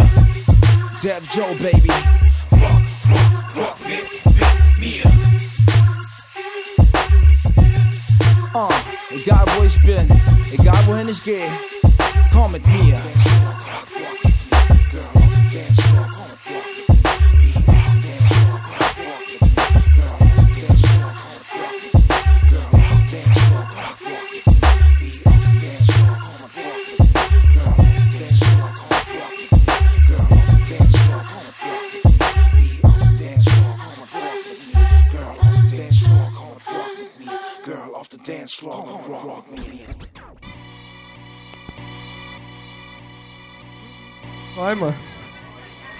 Dev Joe, baby. Uh, egal wo ich bin, egal wohin ich gehe, komm mit mir.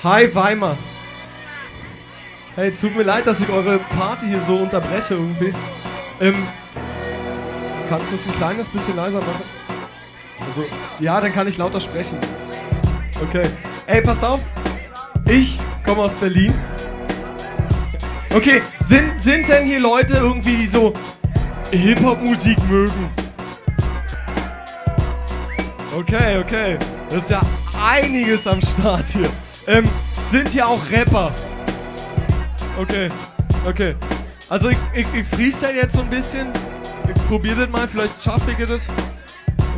Hi, Weimar. Hey, tut mir leid, dass ich eure Party hier so unterbreche irgendwie. Ähm, kannst du es ein kleines bisschen leiser machen? Also, ja, dann kann ich lauter sprechen. Okay. Ey, pass auf. Ich komme aus Berlin. Okay, sind, sind denn hier Leute irgendwie, die so Hip-Hop-Musik mögen? Okay, okay. Das ist ja einiges am Start hier. Ähm, sind hier auch Rapper? Okay, okay. Also ich, ich, ich freestyle jetzt so ein bisschen. Ich probier das mal, vielleicht schaffe ich das.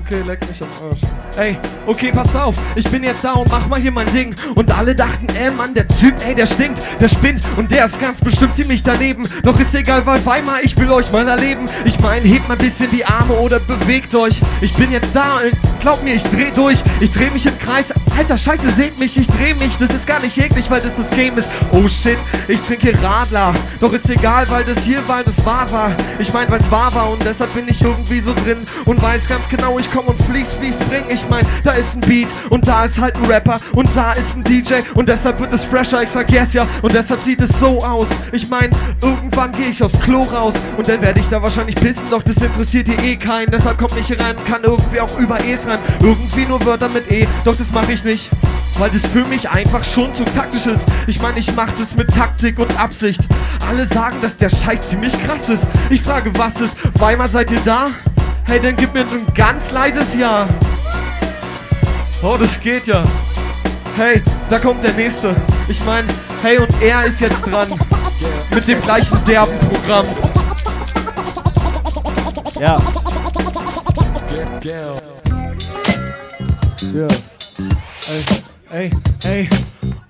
Okay, leck mich am Arsch. Ey, okay, pass auf. Ich bin jetzt da und mach mal hier mein Ding. Und alle dachten, ey Mann, der Typ, ey, der stinkt, der spinnt. Und der ist ganz bestimmt ziemlich daneben. Doch ist egal, weil Weimar, ich will euch mal erleben. Ich mein, hebt mal ein bisschen die Arme oder bewegt euch. Ich bin jetzt da, und glaub mir, ich dreh durch. Ich dreh mich im Kreis. Alter, scheiße, seht mich, ich dreh mich. Das ist gar nicht eklig, weil das das Game ist. Oh shit, ich trinke Radler. Doch ist egal, weil das hier, weil das wahr war. Ich mein, weil's wahr war und deshalb bin ich irgendwie so drin. Und weiß ganz genau, ich komm und wie ich's bring. Ich mein, da ist ein Beat und da ist halt ein Rapper und da ist ein DJ und deshalb wird es fresher. Ich sag yes, ja, und deshalb sieht es so aus. Ich mein, irgendwann gehe ich aufs Klo raus und dann werde ich da wahrscheinlich pissen, doch das interessiert hier eh keinen. Deshalb kommt nicht rein, kann irgendwie auch über E's rein. Irgendwie nur Wörter mit E, doch das mache ich nicht. Weil das für mich einfach schon zu taktisch ist. Ich meine, ich mach das mit Taktik und Absicht. Alle sagen, dass der Scheiß ziemlich krass ist. Ich frage, was ist? Weimar, seid ihr da? Hey, dann gib mir ein ganz leises Ja. Oh, das geht ja. Hey, da kommt der nächste. Ich meine, hey, und er ist jetzt dran. Mit dem gleichen derben Programm. Ja. Ja. Ey, ey, ey.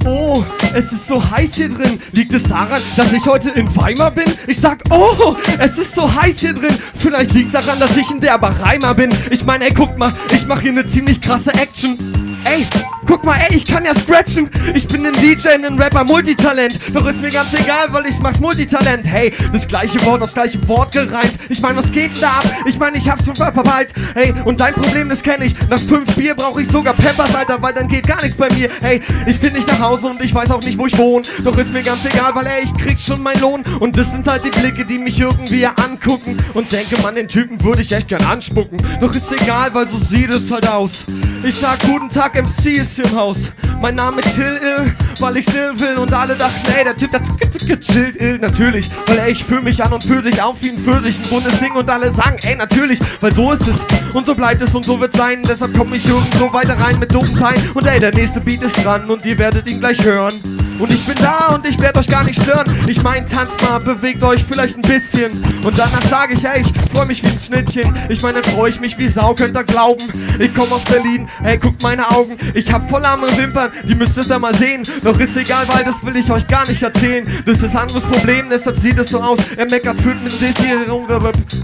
Oh, es ist so heiß hier drin. Liegt es daran, dass ich heute in Weimar bin? Ich sag, oh, es ist so heiß hier drin. Vielleicht liegt daran, dass ich ein derber Reimer bin. Ich meine, ey, guck mal, ich mache hier eine ziemlich krasse Action. Ey, guck mal, ey, ich kann ja scratchen. Ich bin ein DJ, ein Rapper, Multitalent. Doch ist mir ganz egal, weil ich mach's Multitalent. Hey, das gleiche Wort aufs gleiche Wort gereimt. Ich meine, was geht da ab? Ich meine, ich hab's schon verpeilt. Hey, und dein Problem, das kenn ich. Nach fünf Bier brauche ich sogar Peppers, Alter, weil dann geht gar nichts bei mir. Hey, ich bin nicht nach Hause und ich weiß auch nicht, wo ich wohne. Doch ist mir ganz egal, weil ey, ich krieg schon meinen Lohn. Und das sind halt die Blicke, die mich irgendwie angucken. Und denke, man, den Typen würde ich echt gern anspucken. Doch ist egal, weil so sieht es halt aus. Ich sag guten Tag, MC ist im Haus. Mein Name ist Till Ill, weil ich Sil will. Und alle dachten, ey, der Typ, der gechillt Ill. Natürlich, weil ey, ich fühl mich an und für sich auf wie ein Pfirsich, ein buntes Ding. Und alle sagen, ey, natürlich, weil so ist es. Und so bleibt es und so wird sein. Deshalb komm ich irgendwo weiter rein mit doofen Teilen. Und ey, der nächste Beat ist dran und ihr werdet ihn gleich hören. Und ich bin da und ich werde euch gar nicht stören. Ich mein, tanzt mal, bewegt euch vielleicht ein bisschen. Und danach sage ich, ey, ich freu mich wie ein Schnittchen. Ich meine, dann freu ich mich wie Sau, könnt ihr glauben. Ich komm aus Berlin, ey, guckt meine Augen. Ich hab voll arme Wimpern, die müsst ihr mal sehen. Doch ist egal, weil das will ich euch gar nicht erzählen. Das ist anderes Problem, deshalb sieht es so aus. Er meckert, fühlt mit Desirierung.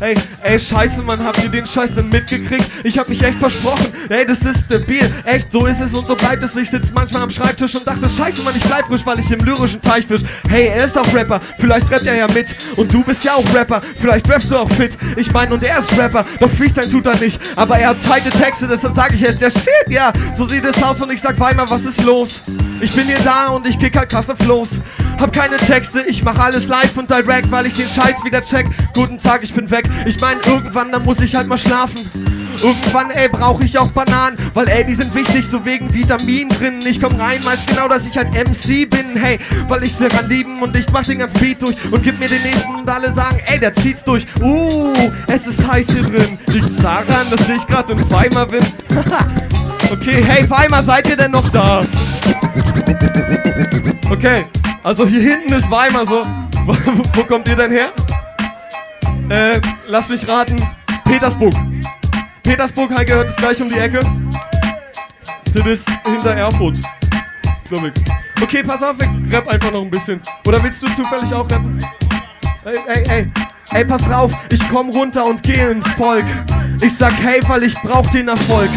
Ey, ey, scheiße, Mann, habt ihr den Scheiß denn mitgekriegt? Ich hab mich echt versprochen. Ey, das ist stabil. Echt, so ist es und so bleibt es. Ich sitz manchmal am Schreibtisch und dachte, scheiße, Mann, ich bleib frisch, weil ich im lyrischen Teich fisch. Hey, er ist auch Rapper, vielleicht rappt er ja mit. Und du bist ja auch Rapper, vielleicht rappst du auch fit. Ich mein, und er ist Rapper, doch Freestyle tut er nicht. Aber er hat zweite Texte, deshalb sag ich jetzt, der Shit, ja. So sieht es aus und ich sag Weimar, was ist los? Ich bin hier da und ich kick halt krasse Flows. Hab keine Texte, ich mach alles live und direct, weil ich den Scheiß wieder check. Guten Tag, ich bin weg. Ich mein, irgendwann, dann muss ich halt mal schlafen. Irgendwann, ey, brauche ich auch Bananen, weil ey, die sind wichtig, so wegen Vitamin drin. Ich komm rein, weiß genau, dass ich halt MC bin, hey, weil ich sehr ran lieben und ich mach den ganzen Beat durch und gib mir den nächsten und alle sagen, ey, der zieht's durch. Uh, es ist heiß hier drin. Liegt's daran, dass ich gerade in Weimar bin? okay, hey, Weimar, seid ihr denn noch da? Okay, also hier hinten ist Weimar so. Wo, wo kommt ihr denn her? Äh, lass mich raten. Petersburg. Petersburg halt gehört es gleich um die Ecke. Das ist hinter Erfurt. Glaub ich. Okay, pass auf, ich rapp einfach noch ein bisschen. Oder willst du zufällig auch rappen? Ey, ey, ey. Ey, pass rauf, ich komm runter und geh ins Volk. Ich sag hey, weil ich brauch den Erfolg.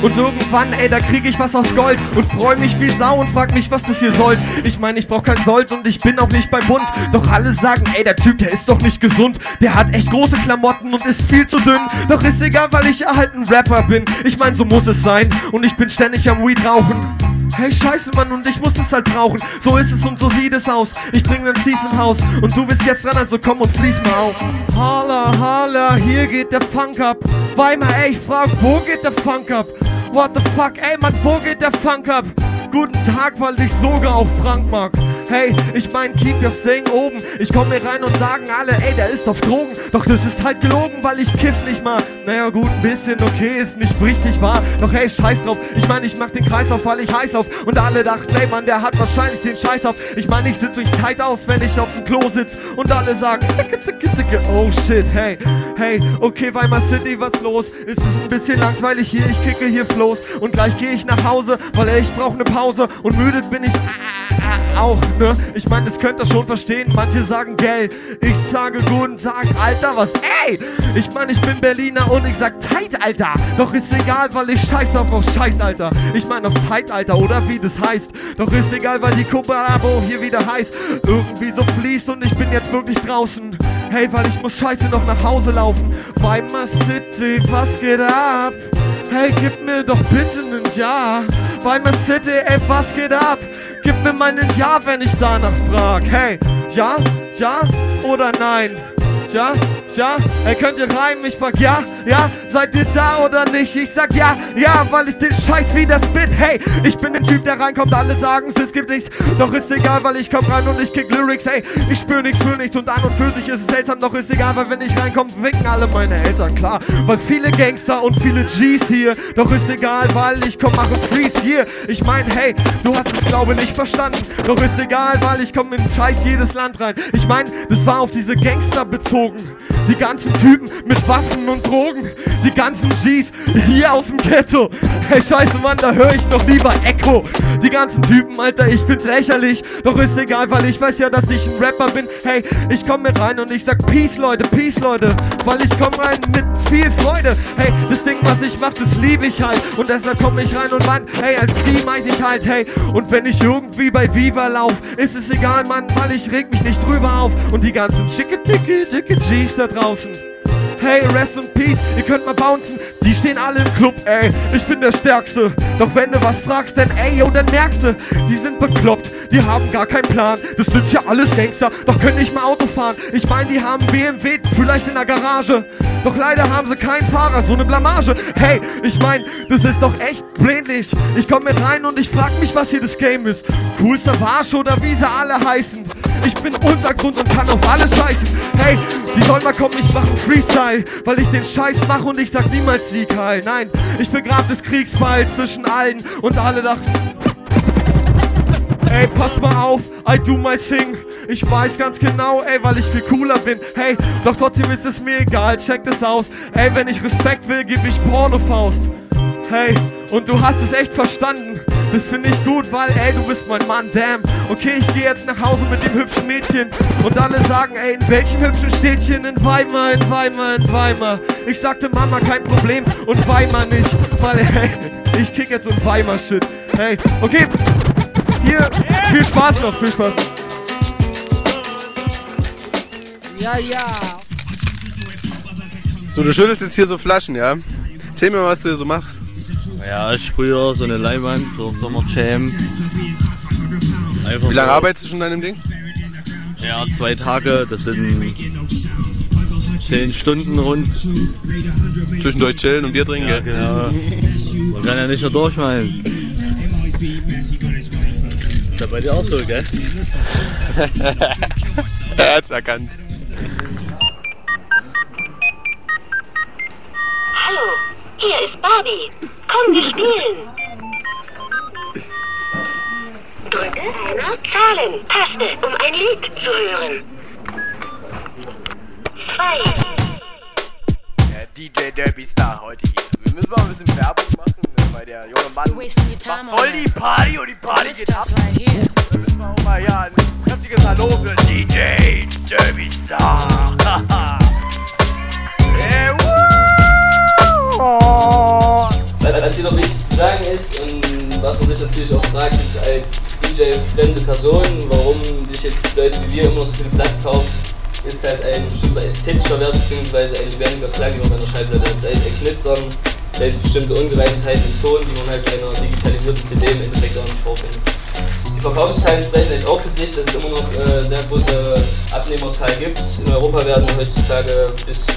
Und irgendwann, ey, da krieg ich was aus Gold und freu mich wie Sau und frag mich, was das hier soll. Ich meine, ich brauch kein Sold und ich bin auch nicht bei Bund. Doch alle sagen, ey, der Typ, der ist doch nicht gesund. Der hat echt große Klamotten und ist viel zu dünn. Doch ist egal, weil ich halt ein Rapper bin. Ich mein, so muss es sein. Und ich bin ständig am Weed rauchen. Hey, scheiße, Mann, und ich muss es halt brauchen. So ist es und so sieht es aus. Ich bring Zies ins Haus und du bist jetzt dran, also komm und fließ mal auf. Holla, holla, hier geht der Funk ab. Weimar, ey, ich frag, wo geht der Funk ab? What the fuck, ey, Mann, wo geht der Funk ab? Guten Tag, weil ich sogar auf Frank mag. Hey, ich mein, keep your thing oben. Ich komm hier rein und sagen alle, ey, der ist auf Drogen. Doch das ist halt gelogen, weil ich kiff nicht mal. Naja, gut, ein bisschen okay, ist nicht richtig wahr. Doch hey, scheiß drauf. Ich mein, ich mach den Kreislauf, weil ich heiß lauf. Und alle dachten, ey, Mann, der hat wahrscheinlich den Scheiß auf. Ich mein, ich sitz durch Zeit aus, wenn ich auf dem Klo sitz. Und alle sagen, zicke, zicke, zicke. Oh shit, hey, hey, okay, Weimar City, was los? Ist es ein bisschen langweilig hier? Ich kicke hier Floß. Und gleich geh ich nach Hause, weil ey, ich brauch ne Pause. Und müde bin ich ah, auch, ne? Ich meine, das könnt ihr schon verstehen. Manche sagen gell, ich sage guten Tag, Alter, was? Ey! Ich meine, ich bin Berliner und ich sag Zeit, Alter. Doch ist egal, weil ich scheiß auf, auf Scheiß, Alter. Ich meine auf Zeitalter, oder wie das heißt. Doch ist egal, weil die Kollabo hier wieder heiß irgendwie so fließt und ich bin jetzt wirklich draußen. Hey, weil ich muss scheiße noch nach Hause laufen. Weimar City, was geht ab? Hey, gib mir doch bitte nen Ja. Weimar City, ey, was geht ab? Gib mir mal nen Ja, wenn ich danach frag. Hey, ja, ja oder nein? Ja, ja, ey, könnt ihr reimen? Ich frag ja, ja, seid ihr da oder nicht? Ich sag ja, ja, weil ich den Scheiß wieder spit. Hey, ich bin der Typ, der reinkommt, alle sagen es gibt nichts. Doch ist egal, weil ich komm rein und ich kick Lyrics. Hey, ich spür nichts, spür nichts und an und für sich ist es seltsam. Doch ist egal, weil wenn ich reinkomm, winken alle meine Eltern, klar. Weil viele Gangster und viele G's hier. Doch ist egal, weil ich komm, mache Freeze hier. Ich mein, hey, du hast es, glaube nicht verstanden. Doch ist egal, weil ich komm in Scheiß jedes Land rein. Ich mein, das war auf diese Gangster bezogen. Die ganzen Typen mit Waffen und Drogen. Die ganzen G's hier aus dem Ghetto. Hey, scheiße, Mann, da höre ich noch lieber Echo. Die ganzen Typen, Alter, ich find's lächerlich. Doch ist egal, weil ich weiß ja, dass ich ein Rapper bin. Hey, ich komm mir rein und ich sag Peace, Leute, Peace, Leute. Weil ich komm rein mit viel Freude. Hey, das Ding, was ich mach, das lieb ich halt. Und deshalb komm ich rein und Mann, hey, als sie meint ich halt, hey. Und wenn ich irgendwie bei Viva lauf, ist es egal, Mann, weil ich reg mich nicht drüber auf. Und die ganzen schicke, dicke G's da draußen. Hey, rest in peace, ihr könnt mal bouncen. Die stehen alle im Club, ey, ich bin der Stärkste. Doch wenn du was fragst, dann ey, yo, dann merkst du, die sind bekloppt, die haben gar keinen Plan. Das sind ja alles Gangster, doch können nicht mal Auto fahren. Ich mein, die haben BMW, vielleicht in der Garage. Doch leider haben sie keinen Fahrer, so ne Blamage. Hey, ich mein, das ist doch echt blendlich. Ich komm mit rein und ich frag mich, was hier das Game ist. Coolster Warsch oder wie sie alle heißen. Ich bin Untergrund und kann auf alles scheißen. Hey, die sollen mal kommen, ich mach Freestyle, weil ich den Scheiß mach und ich sag niemals Sieg heil. Nein, ich begrab das Kriegsbeil zwischen allen und alle dachten. Ey, pass mal auf, I do my thing. Ich weiß ganz genau, ey, weil ich viel cooler bin. Hey, doch trotzdem ist es mir egal, check das aus. Ey, wenn ich Respekt will, geb ich Pornofaust. Hey, und du hast es echt verstanden. Das finde ich gut, weil, ey, du bist mein Mann, damn. Okay, ich gehe jetzt nach Hause mit dem hübschen Mädchen. Und alle sagen, ey, in welchem hübschen Städtchen? In Weimar, in Weimar, in Weimar. Ich sagte Mama, kein Problem. Und Weimar nicht. Weil, ey, ich kick jetzt in Weimar Shit. Hey, okay. Hier, viel Spaß noch, viel Spaß noch. Ja, ja. So, du schüttelst jetzt hier so Flaschen, ja? Erzähl mir mal, was du so machst. Ja, ich früher so eine Leinwand für Sommerjam. Einfach Wie lange so- arbeitest du schon an dem Ding? Ja, zwei Tage, das sind zehn Stunden rund. Zwischendurch chillen und Bier trinken, Ja, gell? genau. Man kann ja nicht nur durchmalen. Ist ja bei dir auch so, gell? er hat's erkannt. Hallo, hier ist Barbie. Komm, wir spielen. Drücke einer Zahlen-Taste, um ein Lied zu hören. Zwei. Der DJ Derby Star heute hier. Wir müssen mal ein bisschen Werbung machen, ne, weil der junge Mann macht voll die Party und die Party geht ab. Da müssen wir auch mal ja ein kräftiges Hallo für DJ Derby Star. hey, woo! Was hier noch wichtig zu sagen ist und was man sich natürlich auch fragt, ist als DJ fremde Person, warum sich jetzt Leute wie wir immer so viele Platten kaufen, ist halt ein bestimmter ästhetischer Wert bzw. eine wärmige Klangung an der Schallplatte. Das heißt ein Knistern, es bestimmte Ungereimtheiten im Ton, die man halt bei einer digitalisierten CD im Endeffekt auch nicht vorfindet. Die Verkaufszahlen sprechen echt auch für sich, dass es immer noch äh, sehr große Abnehmerzahl gibt. In Europa werden heutzutage bis zu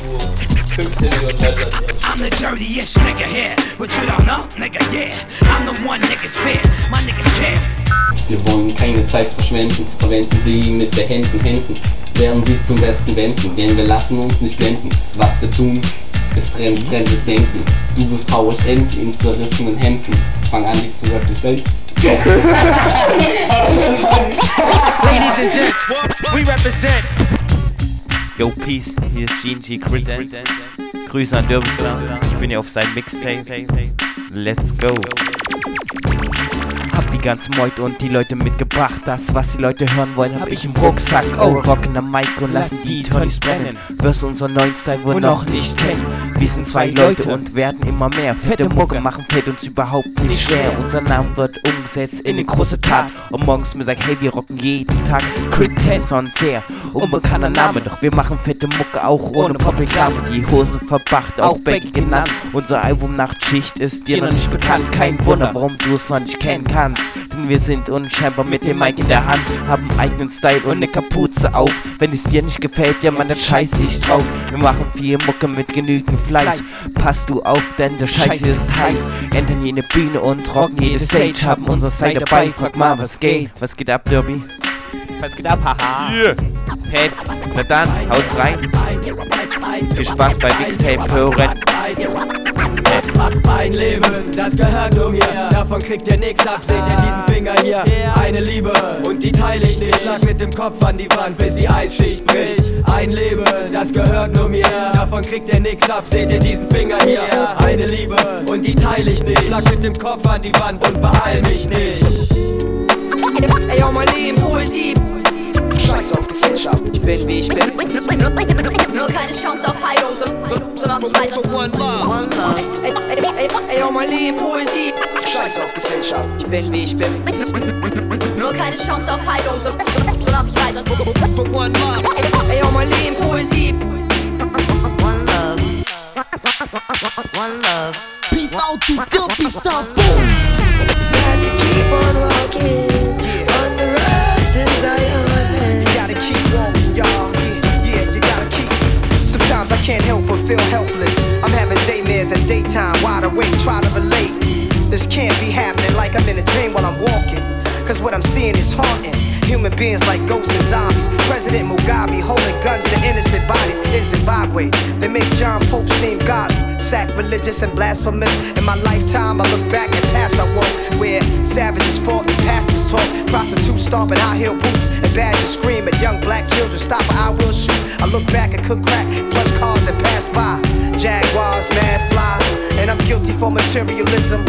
15 Millionen Schallplatten I'm the dirtiest nigga here, but you don't know, nigga, yeah. I'm the one niggas fear, my niggas care. Wir wollen keine Zeit verschwenden, verwenden sie mit behenden Händen, werden sie zum Besten wenden, denn wir lassen uns nicht blenden. Was wir tun, ist fremd, fremdes Denken. Du bist End in zerrissenen Hemden. Fang an, dich zu representen. Ladies and gents, we represent. Yo, Peace, hier ist Gene G. Grüße an Derbystar. Ich bin ja auf seinem Mixtape. Let's go. Hab die ganze Meute und die Leute mitgebracht. Das, was die Leute hören wollen, hab ich im Rucksack. Oh, rocken am Mic und lassen die Tonys brennen. Wirst unseren neuen Style wohl noch nicht kennen. Wir sind zwei Leute und werden immer mehr. Fette Mucke machen fällt uns überhaupt nicht schwer. Unser Name wird umgesetzt in eine große Tat. Und morgens mir sagt, hey, wir rocken jeden Tag. Crit Tesson sehr unbekannter Name. Doch wir machen fette Mucke auch ohne Popreklame. Die Hosen verbracht, auch Becky genannt. Unser Album Nachtschicht ist dir noch nicht bekannt. Kein Wunder, warum du es noch nicht kennen kannst. Denn wir sind unscheinbar mit dem Mic in der Hand. Haben eigenen Style und ne Kapuze auf. Wenn es dir nicht gefällt, ja man, dann scheiß ich drauf. Wir machen viel Mucke mit genügend Fleiß. Pass du auf, denn der Scheiße ist heiß. Ändern jede Bühne und rocken jede Stage. Haben unser Style dabei, frag mal, was geht. Was geht ab, Derby? Was geht ab, haha? Yeah. Pets, na dann, haut's rein. Viel Spaß bei Mixtape hören. Ein Leben, das gehört nur mir. Davon kriegt ihr nix ab, seht ihr diesen Finger hier. Eine Liebe und die teile ich nicht. Schlag mit dem Kopf an die Wand, bis die Eisschicht bricht. Ein Leben, das gehört nur mir. Davon kriegt ihr nix ab, seht ihr diesen Finger hier. Eine Liebe und die teile ich nicht. Schlag mit dem Kopf an die Wand und beeil mich nicht. Ey, yo, mein Leben, Poesie. Scheiß auf Gesellschaft. Ich bin wie ich bin. Nur keine Chance auf Heilung, so, so, so mach ich weiter. Ey, ey, ey, ey, yo, mein Leben, Poesie. Scheiß auf Gesellschaft. Ich bin wie ich bin. Nur keine Chance auf Heilung, so, so, so mach ich weiter. Ey, yo, mein Leben, Poesie. One love. One love. Peace out to the Dumpy Star Boom. Keep on walking feel helpless. I'm having daymares and daytime, wide awake, try to relate. This can't be happening like I'm in a dream while I'm walking. Cause what I'm seeing is haunting. Human beings like ghosts and zombies. President Mugabe holding guns to innocent bodies in Zimbabwe. They make John Pope seem godly, sacrilegious and blasphemous. In my lifetime, I look back at paths I walk where savages fought and pastors taught. Prostitutes stomping high heel boots and badgers scream at young black children. Stop or I will shoot. I look back and cook crack, plus cars that pass by. Jaguars, mad fly, and I'm guilty for materialism.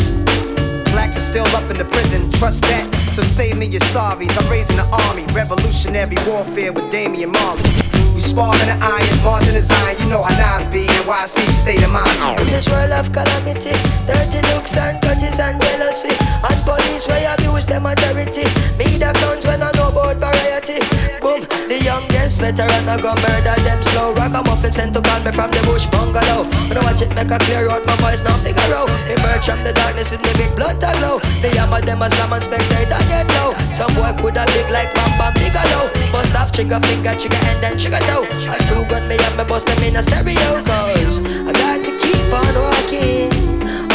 Blacks are still up in the prison, trust that. So save me your sorries. I'm raising the army, revolutionary warfare with Damian Marley. We sparking the irons, marching the Zion. You know how Nas be, NYC state of mind. In this world of calamity, dirty looks and grudges and jealousy, and police where abuse them authority. Me the clowns when I know about variety. Boom, the youngest veteran I go murder them slow. Ragamuffin sent to call me from the bush bungalow. When I watch it make a clear out, my voice now figure out. Emerge from the darkness with me big blood tag low. Me hammer them as slam and spectator get low. Some boy coulda big like Bam Bam Bigelow. Bust off trigger finger, trigger and then trigger toe. A two gun me and me bust them in a stereo. Cause I got to keep on walking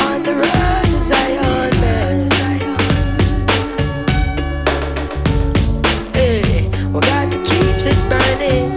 on the road to Zion, man. Hey, we got to keep it burning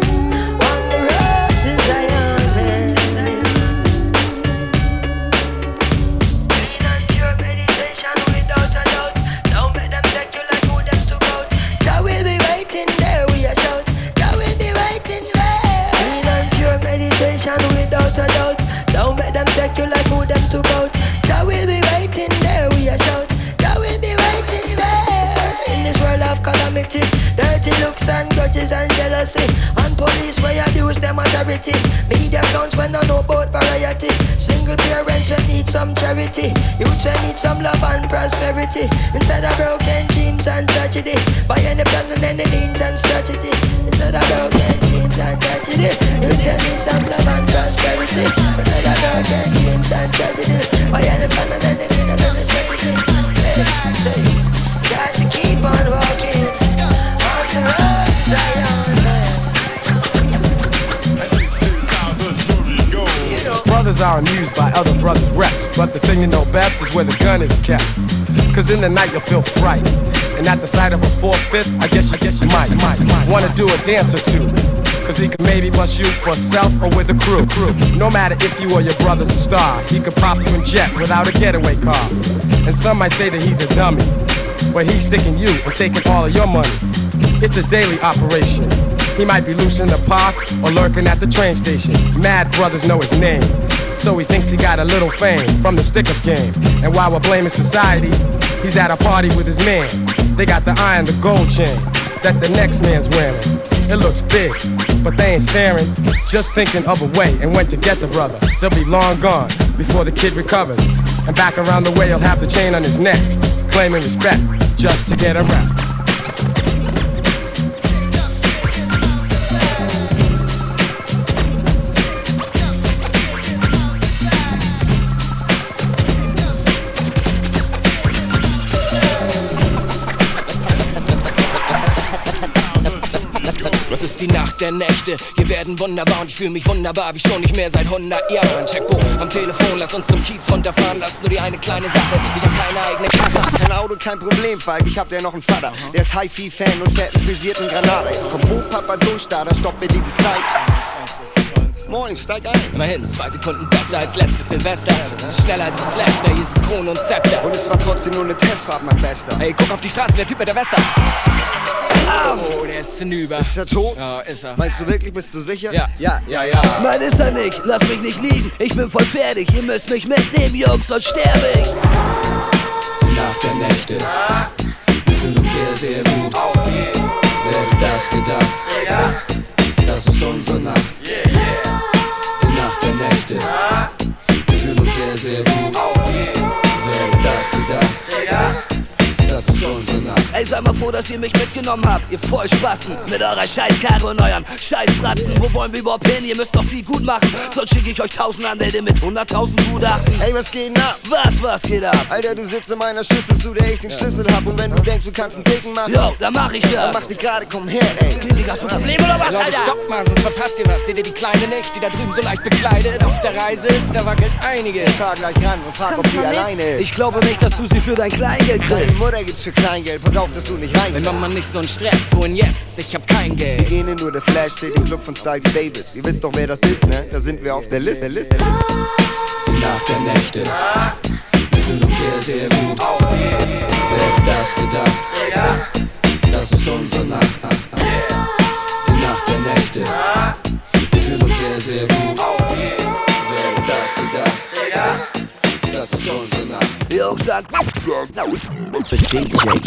vex and grudges and jealousy. And police where you use them authority. Media clowns when I know about variety. Single parents will need some charity. Youths will need some love and prosperity. Instead of broken dreams and tragedy. By any plan and any means and strategy. Instead of broken dreams and tragedy. Youths will need some love and prosperity. Instead of broken dreams and tragedy. By any plan and any means and strategy. Say, got to keep on walking. Brothers are amused by other brothers' reps, but the thing you know best is where the gun is kept. Cause in the night you'll feel fright. And at the sight of a four-fifth, I guess, I guess you might, might, might wanna do a dance or two. Cause he could maybe bust you for self or with a crew. No matter if you or your brother's a star, he could pop you in jet without a getaway car. And some might say that he's a dummy, but he's sticking you and taking all of your money. It's a daily operation. He might be loose in the park or lurking at the train station. Mad brothers know his name. So he thinks he got a little fame from the stick up game. And while we're blaming society, he's at a party with his man. They got the eye and the gold chain that the next man's wearing. It looks big, but they ain't staring, just thinking of a way and when to get the brother. They'll be long gone before the kid recovers. And back around the way, he'll have the chain on his neck, claiming respect just to get a rap. Die Nacht der Nächte. Hier werden wunderbar und ich fühle mich wunderbar wie schon nicht mehr seit 100 Jahren. Checkbo am Telefon, lass uns zum Kiez runterfahren. Das ist nur die eine kleine Sache. Ich hab keine eigene Kasse. Kein Auto, kein Problem, Falk. Ich hab ja noch einen Vater. Der ist Hi-Fi-Fan und fährt einen frisierten Granada. Jetzt kommt Hochpapa durch, da, da stoppt mir die Zeit. Moin, steig ein. Immerhin, zwei Sekunden besser als letztes Silvester. Schneller als ein Flash, da hier sind Krone und Zepter. Und es war trotzdem nur eine Testfahrt, mein Bester. Ey, guck auf die Straße, der Typ mit der Weste. Oh, der ist hinüber. Ist er tot? Ja, ist er. Meinst du wirklich, bist du sicher? Ja. Ja, ja, ja. Nein, ist er nicht. Lass mich nicht liegen. Ich bin voll fertig. Ihr müsst mich mitnehmen, Jungs, sonst sterbe ich. Nacht der Nächte. Wir fühlen uns sehr, sehr gut. Wer hätte das gedacht? Das ist unsere Nacht. Die Nacht der Nächte. Wir fühlen uns sehr, sehr gut. Sei mal froh, dass ihr mich mitgenommen habt, ihr Vollspassen. Mit eurer Scheißkarre und euren Scheißfratzen. Wo wollen wir überhaupt hin? Ihr müsst doch viel gut machen. Sonst schicke ich euch tausend Anwälte mit 100.000 Gutachten. Ey, was geht denn ab? Was, was geht ab? Alter, du sitzt in meiner Schüssel, zu der ich den Schlüssel hab. Und wenn du denkst, du kannst einen Dicken machen, Jo, dann mach ich dann das. mach dich gerade, komm her, ey. Digga, hast du Probleme oder was, Leute, Alter? stopp mal, sonst verpasst ihr was. Seht ihr die Kleine nicht, die da drüben so leicht bekleidet auf der Reise ist? Da wackelt einiges. Fahr gleich ran und frag, ob die alleine ist. Ich glaube nicht, dass du sie für dein Kleingeld Deine kriegst. Mutter gibt's für Kleingeld, pass auf, dass du nicht Wenn rein. Mama nicht so ein Stress, wohin jetzt? Ich hab kein Wir Geld. gehen in nur der Flash, steht im Club von Styles Davis. Ihr wisst doch, wer das ist, ne? Da sind wir auf der Liste. Liste. Die Nacht der Nächte. Wir fühlen uns sehr, sehr gut. Wer hätte das gedacht? Das ist unsere Nacht. Die Nacht der Nächte. Wir fühlen uns sehr, sehr gut. Sag,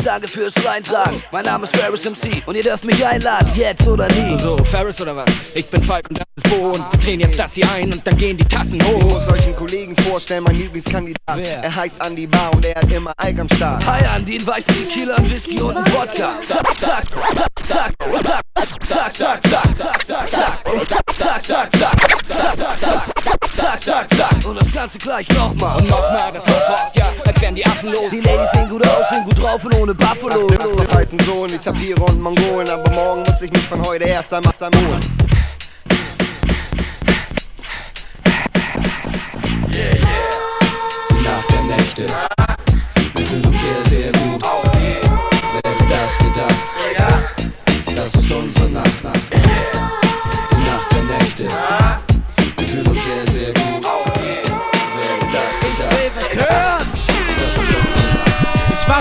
danke fürs Reintragen. Mein Name ist Ferris MC und ihr dürft mich einladen, jetzt oder nie. So, so, Ferris oder was? Ich bin Falk und das ist Bo und wir drehen jetzt das hier ein und dann gehen die Tassen Ich hoch. muss euch einen Kollegen vorstellen, mein Lieblingskandidat. Wer? Er heißt Andy Bar und er hat immer Alk am Start. Hi Andi, einen weißen Tequila, Whisky und einen Wodka. Zack, zack, zack, zack, zack, zack, zack, zack, zack, zack, zack, zack, zack, zack, zack, zack, zack, zack. Und das Ganze gleich nochmal. Und nochmal das Hauswort, ja, als wären die Affen los. Die Ladies sehen gut aus, sehen gut drauf und ohne Buffalo. Ich heißen Sohn, die Tapire und Mongolen, aber morgen muss ich mich von heute erst einmal holen. Die Nacht der Nächte. Wir fühlen uns sehr, sehr gut. Wer hätte das gedacht? Das ist unsere Nacht.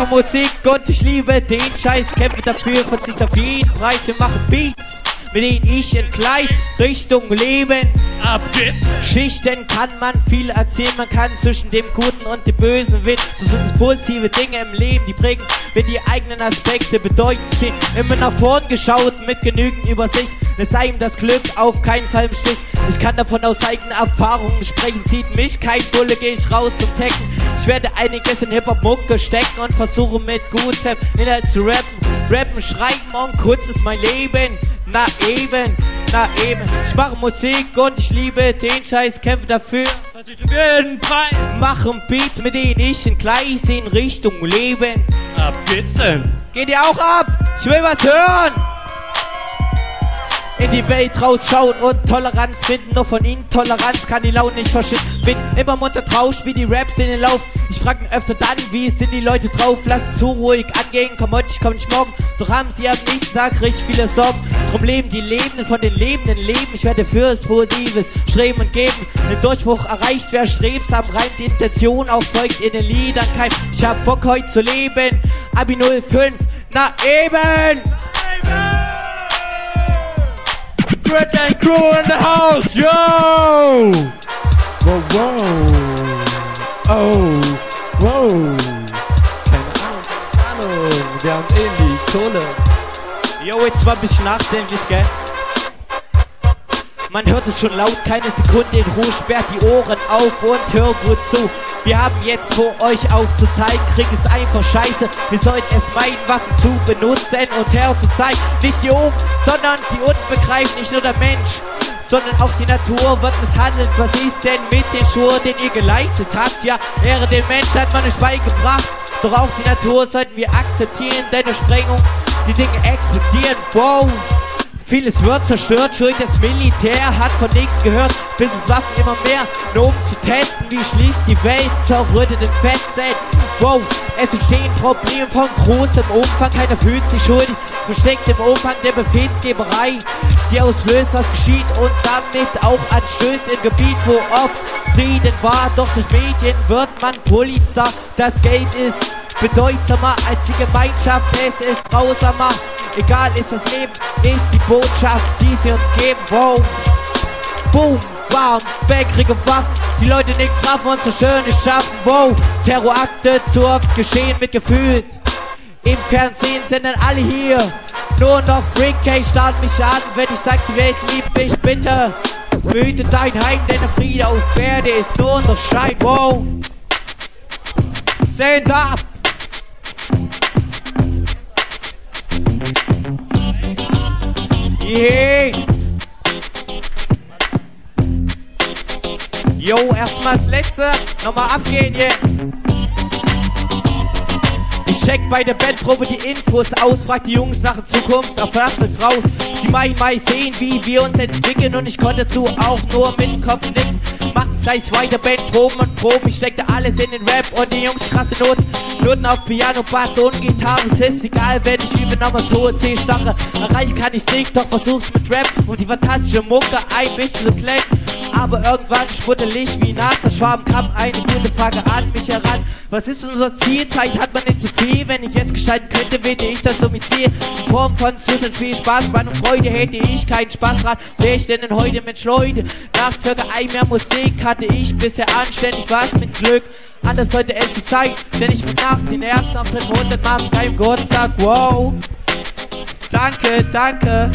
Musik und ich liebe den Scheiß, kämpfe dafür, verzichte auf jeden Preis, wir machen Beats. Mit denen ich entgleis Richtung Leben. Ab Geschichten kann man viel erzählen, man kann zwischen dem Guten und dem Bösen wählen. Das sind positive Dinge im Leben, die prägen, wenn die eigenen Aspekte bedeuten. Immer nach vorn geschaut mit genügend Übersicht, lässt einem das Glück auf keinen Fall im Stich. Ich kann davon aus eigenen Erfahrungen sprechen, sieht mich kein Bulle, geh ich raus zum Tecken. Ich werde einiges in Hip-Hop-Mucke stecken und versuche mit gutem Inhalt zu rappen. Rappen, schreiben und kurz ist mein Leben. Na eben, na eben. Ich mache Musik und ich liebe den Scheiß, kämpfe dafür. Jeden Preis. Machen Beats, mit denen ich in Gleis in Richtung Leben. Ab geht's denn? Geht ihr auch ab? Ich will was hören! In die Welt rausschauen und Toleranz finden. Nur von ihnen Toleranz kann die Laune nicht verschieden. Bin immer munter trausch wie die Raps in den Lauf. Ich frag mich öfter dann, wie sind die Leute drauf? Lass es zu ruhig angehen, komm heute, ich komm nicht morgen. Doch haben sie am nächsten Tag richtig viele Sorgen. Drum leben die Lebenden von den Lebenden leben. Ich werde fürs Positives streben und geben. Den Durchbruch erreicht, wer strebsam reimt. Die Intention auffolgt in den Liedern kein. Ich hab Bock heute zu leben. Abi 05, na eben! Grit and Crew in the house, yo! Wow, wow. Oh, wow. Keine Ahnung. Wir haben eh die Kohle. Yo, jetzt war ein bisschen nachdenklich, gell? Man hört es schon laut, keine Sekunde in Ruhe, sperrt die Ohren auf und hör gut zu. Wir haben jetzt vor euch aufzuzeigen, Krieg ist einfach scheiße. Wir sollten es meinen, Waffen zu benutzen und herzuzeigen. Nicht die oben, sondern die unten begreifen nicht nur der Mensch, sondern auch die Natur wird misshandelt. Was ist denn mit dem Schwur, den ihr geleistet habt? Ja, Ehre dem Menschen hat man euch beigebracht. Doch auch die Natur sollten wir akzeptieren, denn durch Sprengung die Dinge explodieren. Wow! Vieles wird zerstört, schuld das Militär hat von nichts gehört, bis es Waffen immer mehr, nur um zu testen, wie schließt die Welt, zerrüttet in Festzelt. Wow, es entstehen Probleme von großem Umfang, keiner fühlt sich schuldig, versteckt im Umfang der Befehlsgeberei, die auslöst, was geschieht und damit auch anstößt im Gebiet, wo oft Frieden war, doch durch Medien wird man Polizei, das Geld ist bedeutsamer als die Gemeinschaft, es ist grausamer. Egal ist das Leben, ist die Botschaft, die sie uns geben. Wow. Boom, bam, Weltkriege Waffen, die Leute nichts raffen und zerstören, nicht schaffen. Wow, Terrorakte zu oft geschehen mit Gefühl. Im Fernsehen sind dann alle hier. Nur noch Freak, hey, starrt mich an, wenn ich sag, die Welt liebt mich, bitte. Wüte dein Heim, denn der Friede auf Erde ist nur noch Schein. Wow. Stand up. Yeah. Jo, erstmal das letzte. Nochmal abgehen, yeah. Ich check bei der Bandprobe die Infos aus, frag die Jungs nach der Zukunft, auf was ist raus. Sie meinen mal sehen, wie wir uns entwickeln und ich konnte dazu auch nur mit dem Kopf nicken. Machen fleißig weiter Bandproben und Proben, ich steckte alles in den Rap und die Jungs krasse Noten. Noten auf Piano, Bass und Gitarre, es ist egal, wenn ich wie nochmal so C-Starre. Erreichen kann ich nicht, doch versuch's mit Rap und die fantastische Mucke ein bisschen zu klecken. Aber irgendwann sputtelig wie NASA Schwaben kam eine gute Frage an mich heran. Was ist unser Ziel? Zeit hat man nicht zu viel. Wenn ich jetzt gestalten könnte, wähle ich das Domizil. In Form von zwischen viel Spaß, Mann und Freude hätte ich keinen Spaß dran. Wer ich denn, denn heute Mensch Leute? Nach circa ein Jahr Musik hatte ich bisher anständig was mit Glück. Anders sollte es nicht sein, denn ich nach den ersten Auftritt 100 Mal mit meinem Geburtstag. Wow. Danke, danke.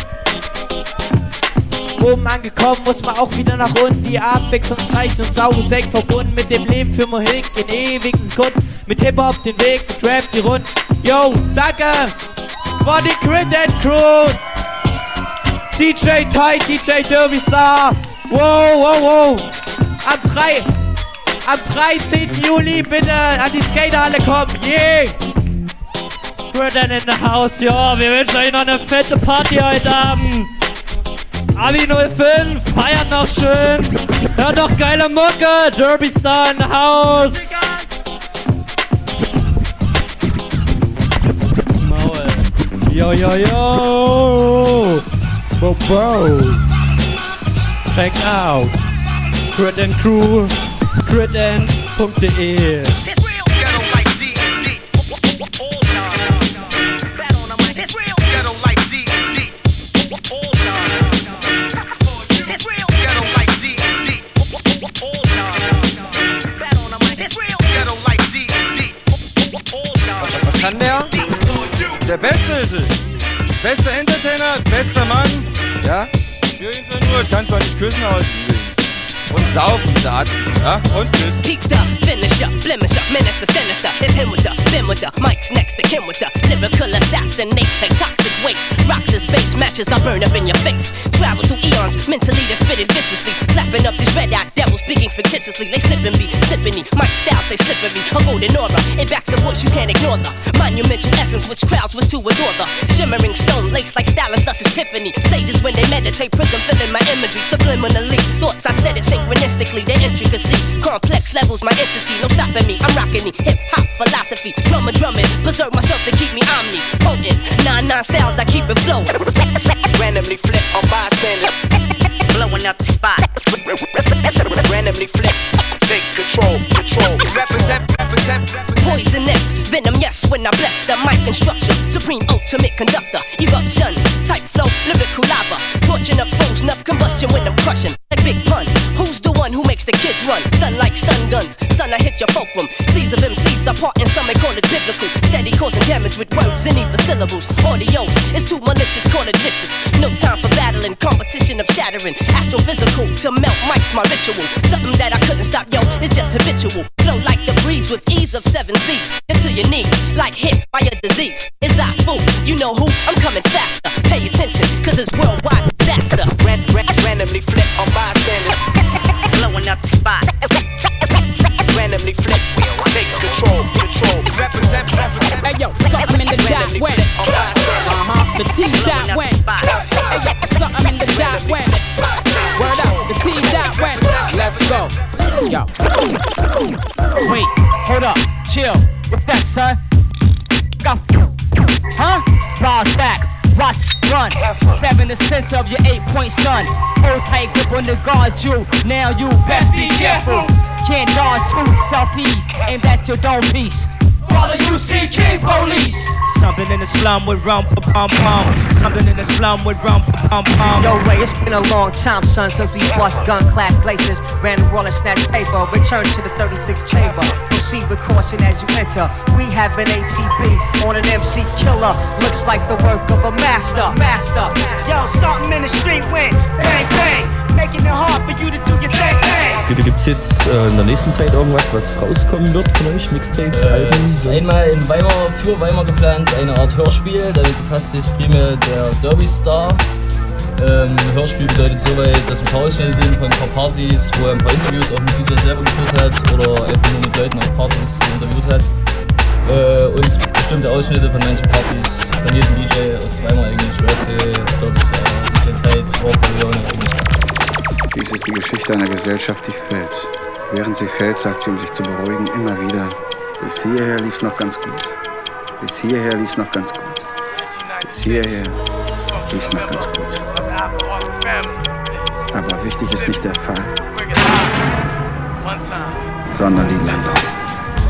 Oben angekommen muss man auch wieder nach unten. Die Abwechslung zeichnet uns aus, Sekt verbunden mit dem Leben für Mohik in ewigen Sekunden. Mit Hip-Hop den Weg, mit Rap die Runden. Yo, danke for die Crit and Crew. DJ Tight, DJ Derby Star. Wow, wow, wow. Am 3. Am 13. Juli bitte an die Skaterhalle kommen. Yeah. Britain in the house, ja. Wir wünschen euch noch eine fette Party heute Abend. Abi 05, feiert noch schön. Hört doch geile Mucke. Derby Star in house. Maul. Yo, yo, yo. Bo, bo. Check out. Crit and Crew. Critend.de. Der Beste ist es. Bester Entertainer, bester Mann. Ja? Ich will ihn nur, ich kann zwar nicht küssen, aber ich liebe ihn. Und saufen Art. Ja? Und tschüss. Peaked up, finish up, blemish up, the sinister. It's him with the, Ben with the, Mike's next to Kim with the lyrical assassinate like toxic waste. Rocks his base matches, I burn up in your face. Travel through eons, mentally they spit it viciously. Slapping up these red eyed devils, speaking fictitiously. They slipping me, slipping me. Mike styles, they slipping me. A golden aura, it backs the voice, you can't ignore the monumental essence which crowds was to adore the shimmering stone lace like stylist, thus is Tiffany. Sages when they meditate, prism filling my imagery subliminally. Thoughts I said it synchronistically, the intricacy. Complex levels, my entity, no stopping me. I'm rocking the hip hop philosophy. Drummer drumming, preserve myself to keep me omni potent. Nine nine styles, I keep it flowing. Randomly flip on bystanders, blowing up the spot. Randomly flip. Take control, control. Represent, represent, represent. Poisonous, venom, yes, when I bless the mic instruction. Supreme ultimate conductor, eruption, type flow, lyrical lava. Torching up foes, enough combustion when I'm the kids run? Stun like stun guns, son, I hit your fulcrum. Seas of MCs apart and some may call it biblical. Steady causing damage with words and even syllables. Audio is too malicious, call it vicious. No time for battling, competition of shattering. Astrophysical to melt mics, my ritual. Something that I couldn't stop, yo, it's just habitual. Flow like the breeze with ease of seven seas. Into your knees, like hit by a disease. Is I fool? You know who? I'm coming faster. Pay attention, cause it's worldwide disaster. Ran, ran, randomly flip on bystanders. Blowing up the spot. Randomly flip. Take control, control. Represent, represent. Hey yo, something in the dot wet. Uh-huh, the T dot wet. Hey yo, something in the dot wet. Word up, the T dot wet. Let's go. Yo. Wait, hold up, chill. What's that, son? Got huh? Bars back, watch run. Seven the center of your eight point sun. Hold tight grip on the guard you. Now you best be careful. Can't dodge two selfies aimed at your dome piece. Follow UCK police. Something in the slum with rum pum pum. Something in the slum with rum pum pum. Yo, Ray, it's been a long time, son, since we bust gun class glaciers, ran roll and snatch paper, return to the 36 chamber. Proceed with caution as you enter. We have an APB on an MC killer. Looks like the work of a master. Master. Yo, something in the street went bang bang, making it hard for you to do your thing. thing. Gibt es jetzt äh, in der nächsten Zeit irgendwas, was rauskommen wird von euch? Mixtapes, Äh, Alben? es ist einmal in Weimar, für Weimar geplant, eine Art Hörspiel. Damit befasst sich primär der Derby Star. Ähm, Hörspiel bedeutet soweit, dass ein paar Ausschnitte sind von ein paar Partys, wo er ein paar Interviews auf dem DJ selber geführt hat oder einfach nur mit Leuten auf Partys interviewt hat. Äh, und bestimmte Ausschnitte von manchen Partys, von jedem DJ aus Weimar eigentlich, Rascal, Derby Star, DJ Tight, Warfare, Leone eigentlich. Dies ist die Geschichte einer Gesellschaft, die fällt. Während sie fällt, sagt sie, um sich zu beruhigen, immer wieder, bis hierher lief's noch ganz gut. Bis hierher lief's noch ganz gut. Bis hierher lief's noch ganz gut. Aber wichtig ist nicht der Fall, sondern die Landung.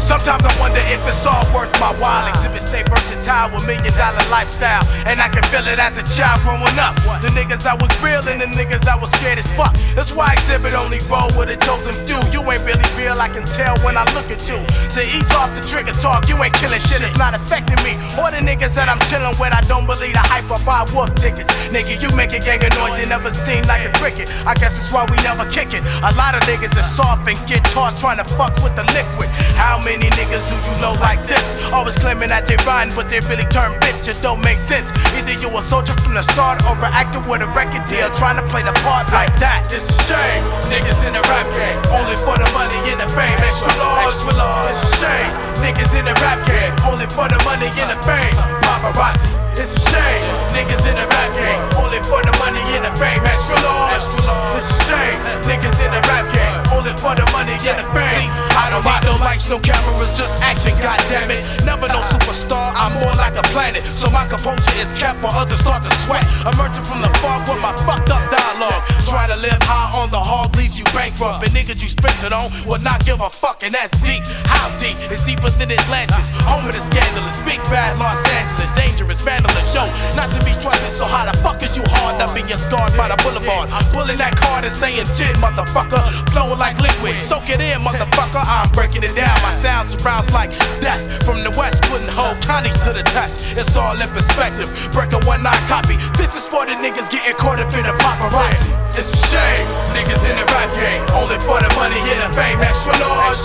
Sometimes I wonder if it's all worth my while. Exhibit stay versatile with million dollar lifestyle. And I can feel it as a child growing up. The niggas I was real and the niggas that was scared as fuck. That's why exhibit only roll with a chosen few. You ain't really real, I can tell when I look at you. So ease off the trigger talk, you ain't killing shit, it's not affecting me. Or the niggas that I'm chilling with, I don't believe the hype or buy wolf tickets. Nigga, you make a gang of noise, you never seem like a cricket. I guess that's why we never kick it. A lot of niggas are soft and get tossed trying to fuck with the liquid. How many niggas do you know like this? Always claiming that they rhyme, but they really turn bitch. It don't make sense. Either you a soldier from the start or an actor with a record deal trying to play the part like that. It's a shame. Niggas in the rap game, only for the money and the fame. Extra large, extra large. It's a shame. Niggas in the rap game, only for the money and the fame. Paparazzi. It's a shame. Niggas in the rap game, only for the money and the fame. Extra large. It's a shame. Niggas in the rap game, only for the money and the fame. See, I don't need no lights, no cameras, just action. God damn it. Never no superstar. I'm more like a planet. So my composure is kept while others start to sweat. Emerging from the fog with my fucked up dialogue. Trying to live high on the hog leaves you bankrupt. And niggas you spent it on will not give a fuck, and that's deep. How deep? It's deeper Eastern Atlantis, home of the scandalous, big bad Los Angeles, dangerous, vandalous, yo, not to be trusted. So how the fuck is you hard up in your scarred by the boulevard? Pulling that card and saying shit, motherfucker, flowing like liquid. Soak it in, motherfucker. I'm breaking it down. My sound surrounds like death from the west, putting whole counties to the test. It's all in perspective. Breaking one night copy. This is for the niggas getting caught up in the paparazzi. It's a shame, niggas in the rap game, only for the money and the fame. Extra large,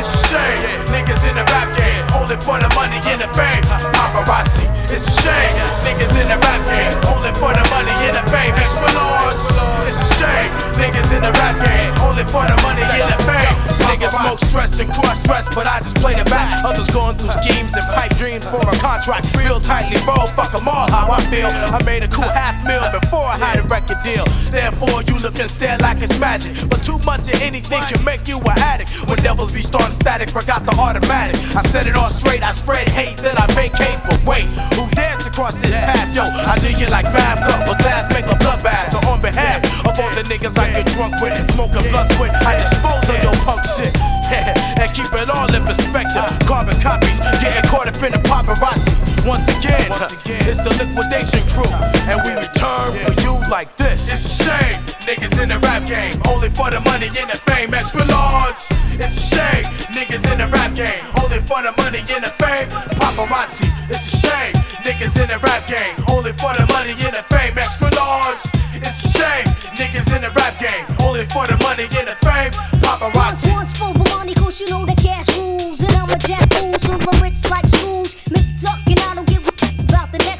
it's a shame, niggas in the rap game, only for the money and the fame. Paparazzi, it's a shame, niggas in the rap game, only for the money and the fame. Extra large, it's a shame, niggas in the rap game, only for the money and the fame. Niggas smoke stress and cross stress, but I just play the back. Others going through schemes and pipe dreams for a contract. Real tightly roll, fuck them all how I feel. I made a cool half mil before I had a record deal. Therefore, you look and stare like it's magic. But too much of anything can make you an addict. When devils be starting static, forgot the automatic. I set it all straight, I spread hate, then I vacate. But wait, who dares to cross this path? Yo, I do you like Mav Cup, but glass make a bloodbath. So on behalf of all the niggas I get drunk with, smoking blunts with, I dispose of your punk shit. and keep it all in perspective. Carbon copies, getting caught up in the paparazzi. Once again, it's the liquidation crew, and we return for you like this. It's a shame, niggas in the rap game, only for the money and the fame. Extra large. It's a shame, niggas in the rap game, only for the money and the fame. Paparazzi. It's a shame, niggas in the rap game, only for the money and the fame. Extra large. It's a shame, niggas in the rap game, only for the money and the fame. Paparazzi. Once, once for the money, cause you know the cash rules. And I'm a jack fool, so lyrics like screws. Make duck and I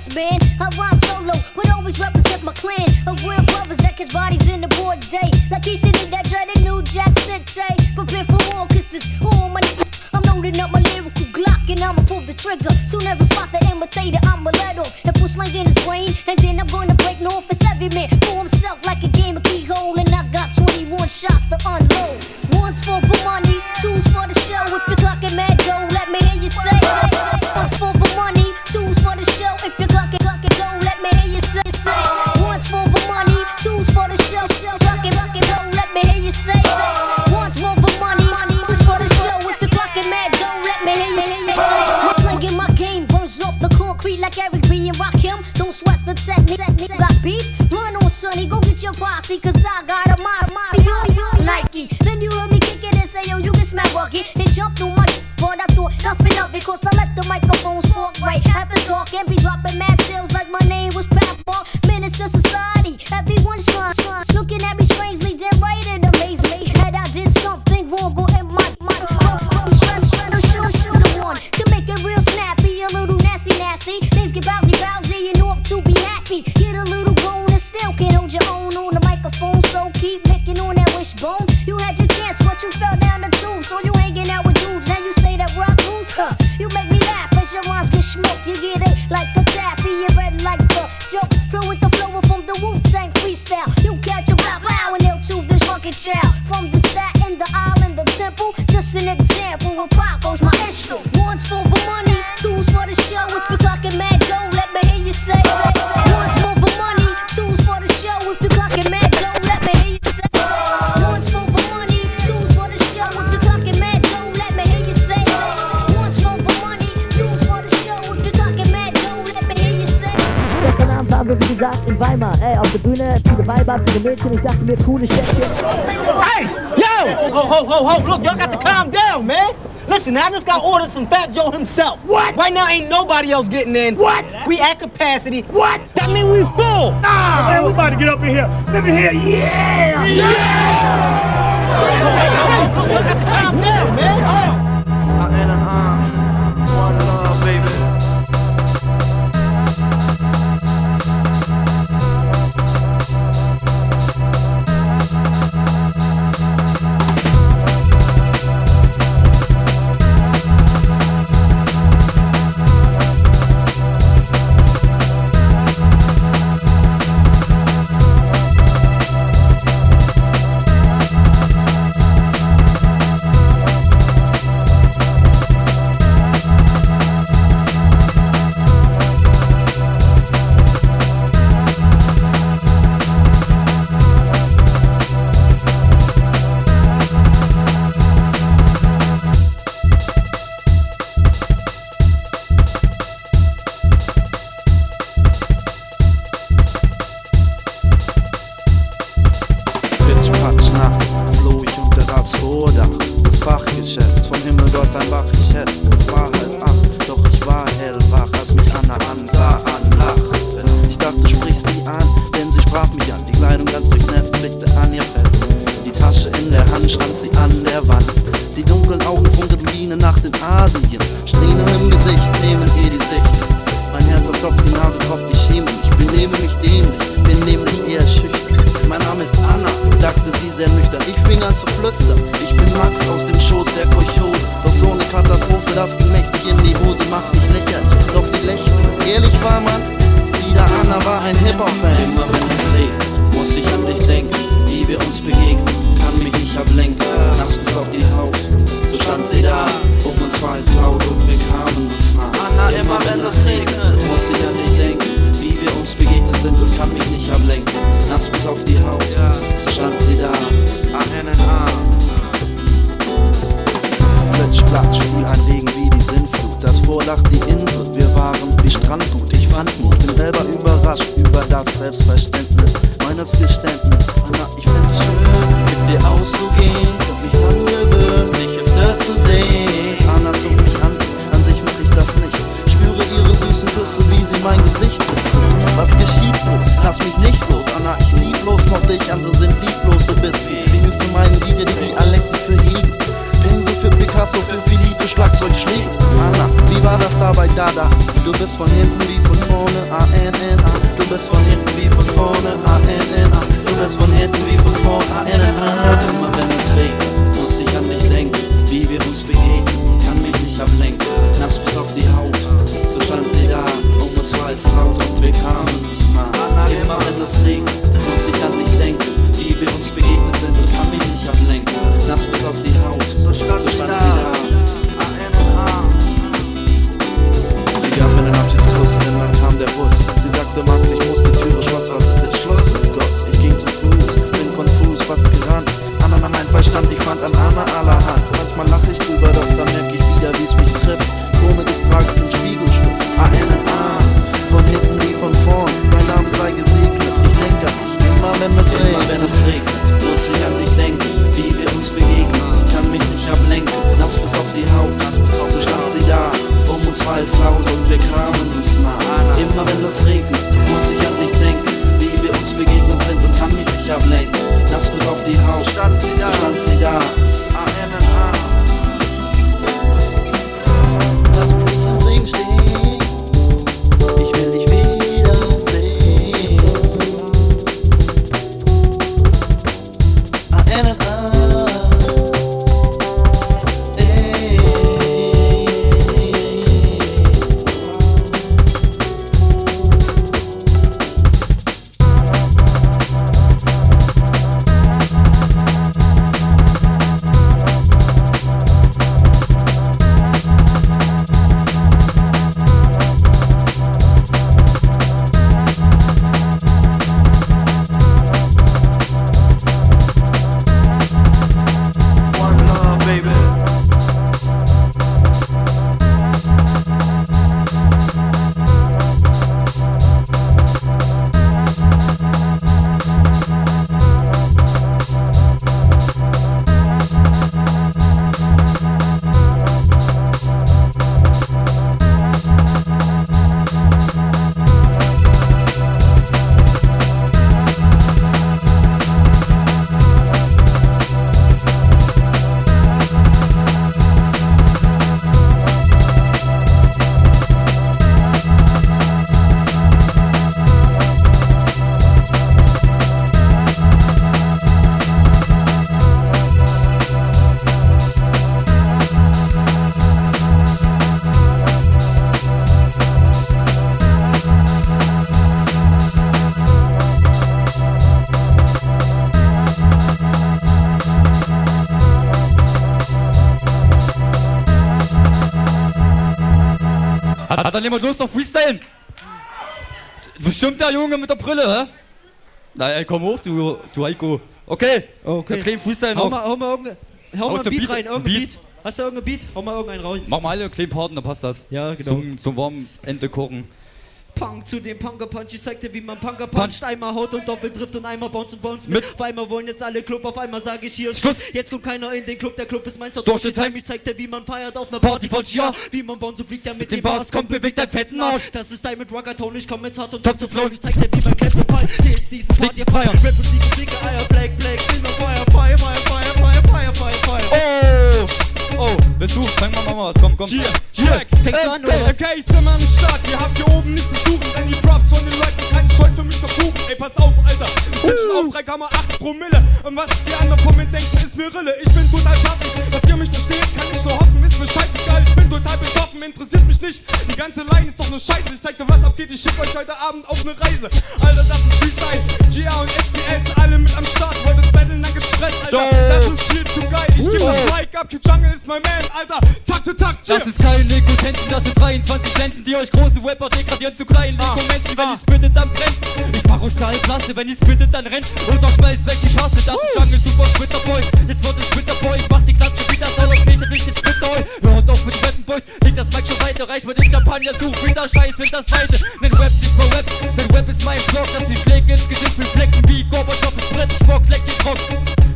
next band. I rhyme solo, but always represent my clan. Of real brothers that kiss bodies in the broad day. Like he said in that dreaded New Jack City. Prepare for war, it's all my I'm loading up my lyrical Glock and I'ma pull the trigger. Soon as I spot the imitator, I'ma let off and put slang in his brain. And then I'm gonna break north. It's every man for himself like a game of keyhole. And I got 21 shots to unload. One's for money, two's for the show. If you're clocking mad posse, cause I got a my, my, Nike. Then you heard me kick it and say, yo, you can smack bucket. Then jump through my but I thought nothing of it, cause I let the microphone spark right. After talk and be dropping mad sales like my name was Papa. Menace to society, on viele Weiber, viele Mädchen, ich dachte mir, coole Städtchen. Hey, yo! Ho, ho, ho, ho, look, y'all got to calm down, man. Listen, I just got orders from Fat Joe himself. What? Right now, ain't nobody else getting in. What? We at capacity. What? That mean we full. Nah, man, we about to get up in here. Let me hear, yeah! Yeah! Hey, hey, look, y'all got to calm down, man. I war man, sie da Anna war ein Hip-Hop-Fan. Immer wenn es regnet, muss ich an dich denken, wie wir uns begegnen. Kann mich nicht ablenken, nass bis auf die Haut. So stand sie da, um uns war es laut und wir kamen uns nah. Anna, immer wenn es regnet, muss ich an dich denken, wie wir uns begegnet sind und kann mich nicht ablenken. Nass bis auf die Haut, so stand sie da, Arm in Arm. Platsch, fiel ein Regen wie die Sintflut. Das vorlacht die Insel, wir waren wie Strandgut. Ich fand Mut, bin selber überrascht über das Selbstverständnis meines Geständnis. Anna, ich find es schön, mit dir auszugehen. Hab mich dran gewöhnt, mich öfters zu sehen. Anna zog mich an, an sich mach ich das nicht. Spüre ihre süßen Küsse, wie sie mein Gesicht bekommt. Was geschieht bloß? Lass mich nicht los, Anna, ich lieb bloß noch dich. Andere sind lieblos, du bist wie Vinyl für meinen DJ, die Dialekte für jeden. Pinsel für Picasso, für Philippe, Schlagzeug schlägt. Anna, wie war das dabei, Dada? Du bist von hinten wie von vorne, A-N-N-A. Du bist von hinten wie von vorne, A-N-N-A. Du bist von hinten wie von vorne, A-N-N-A. Immer wenn es regnet, muss ich an dich denken, wie wir uns begegnen. Kann mich nicht ablenken, nass bis auf die Haut. So stand sie da, um uns war es laut und wir kamen uns nah. Immer wenn es regnet, muss ich an dich denken, wie wir uns begegnet sind und kann mich nicht ablenken. Nass bis auf die Haut, so stand, sie da. Sie gab mir einen Abschiedskuss, denn dann kam der Bus. Sie sagte, Max, ich muss die Türe schloss, was ist jetzt Schluss? Es goss. Ich ging zu Fuß, bin konfus, fast gerannt. Anna nahm mein Verstand, ich fand an Anna allerhand. Manchmal lach ich drüber, doch dann merk ich wieder, wie's mich trifft. Komisches Tragen im Spiegelschrift, A-N-N-A. Von hinten wie von vorn, mein Name sei gesegnet. Ich denk an dich, immer wenn es regnet. Immer wenn es regnet, muss ich an dich denken, uns begegnen. Kann mich nicht ablenken, nass bis auf die Haut. So stand sie da, um uns war es laut und wir kamen uns nah. Immer wenn es regnet, muss ich an dich denken, wie wir uns begegnet sind und kann mich nicht ablenken. Nass bis auf die Haut, so stand sie da. Hat, dann jemand Lust auf Freestyle? Bestimmt der Junge mit der Brille, hä? Na, ey, komm hoch, du, du Heiko. Okay, Okay. Dann kleinen Freestyle Hau noch. mal, hau mal irgendein, hau mal ein Beat, Beat- rein, irgendein Beat. Beat. Hast du irgendein Beat? Hau mal irgendeinen raus. Mach mal alle einen kleinen dann passt das. Ja, genau. Zum, zum warmen Ende kochen. Punk zu dem Punker Punch. Ich zeigte, wie man Punker puncht. Einmal Haut und Doppeltrift und einmal Bounce und Bounce mit. Auf einmal wollen jetzt alle Club, auf einmal sage ich hier ist Schluss. Jetzt kommt keiner in den Club, der Club ist mein Durch den Time. Ich zeigte, wie man feiert auf einer Party von ja. Wie man Bounce und fliegt ja mit dem Bass. Kommt, bewegt dein fetten Arsch. Das ist Diamond Rocker Tone. Ich komm jetzt hart und top zu flow. Ich zeig's dir, wie man Kämpfe feiert. Jetzt diesen Party feiern. Rap und Siege, Siege, Eier, Black, Black. On fire, fire, fire, fire, fire, fire, fire, fire. Oh! Oh, du? Fang mal mal was, komm, komm. Hier, check. Fängst du an, okay, oder okay, ich bin mal am Start. Ihr habt hier oben nichts zu suchen, denn die Props von den Leuten keinen Scheu für mich verbuchen. Ey, pass auf, Alter. Ich bin schon auf 3,8 Promille. Und was die anderen von mir denken, ist mir Rille. Ich bin total fertig. Dass ihr mich versteht, kann ich nur hoffen. Ist mir scheißegal, ich bin. Interessiert mich nicht. Die ganze Line ist doch nur Scheiße. Ich zeig dir, was abgeht. Ich schick euch heute Abend auf eine Reise. Alter, das ist Freestyle. GA und SCS, alle mit am Start. Wolltet battlen, dann gibt's Stress, Alter. Das ist viel zu geil. Ich geb das Mic ab. Jungle ist mein Man, Alter. Takt für Takt, Das ist kein Nekotenzen, das sind 23 Lenzen, die euch großen Rapper degradieren zu kleinen Lego-Menschen. Wenn ihr spittet, dann brennt. Ich mach euch Stahlplaste, wenn ihr spittet, dann rennt. Oder schmeißt weg die Taste, das ist Jungle Super Splitterboy. Jetzt wird es Splitterboy, ich mach die Klatsche wieder sauer, ich nicht den Splitterboy. Hört auf mit Rappen, Boys, leg das Mic zur Seite, reich mit den Champagner zu. Wieder Scheiß, find das Weite. Denn Rap nicht mehr Rap, denn Rap ist mein Blog, dass die Schläge ins Gesicht mit Flecken wie Gorbatschow ist Brettschmock, leck den Rock.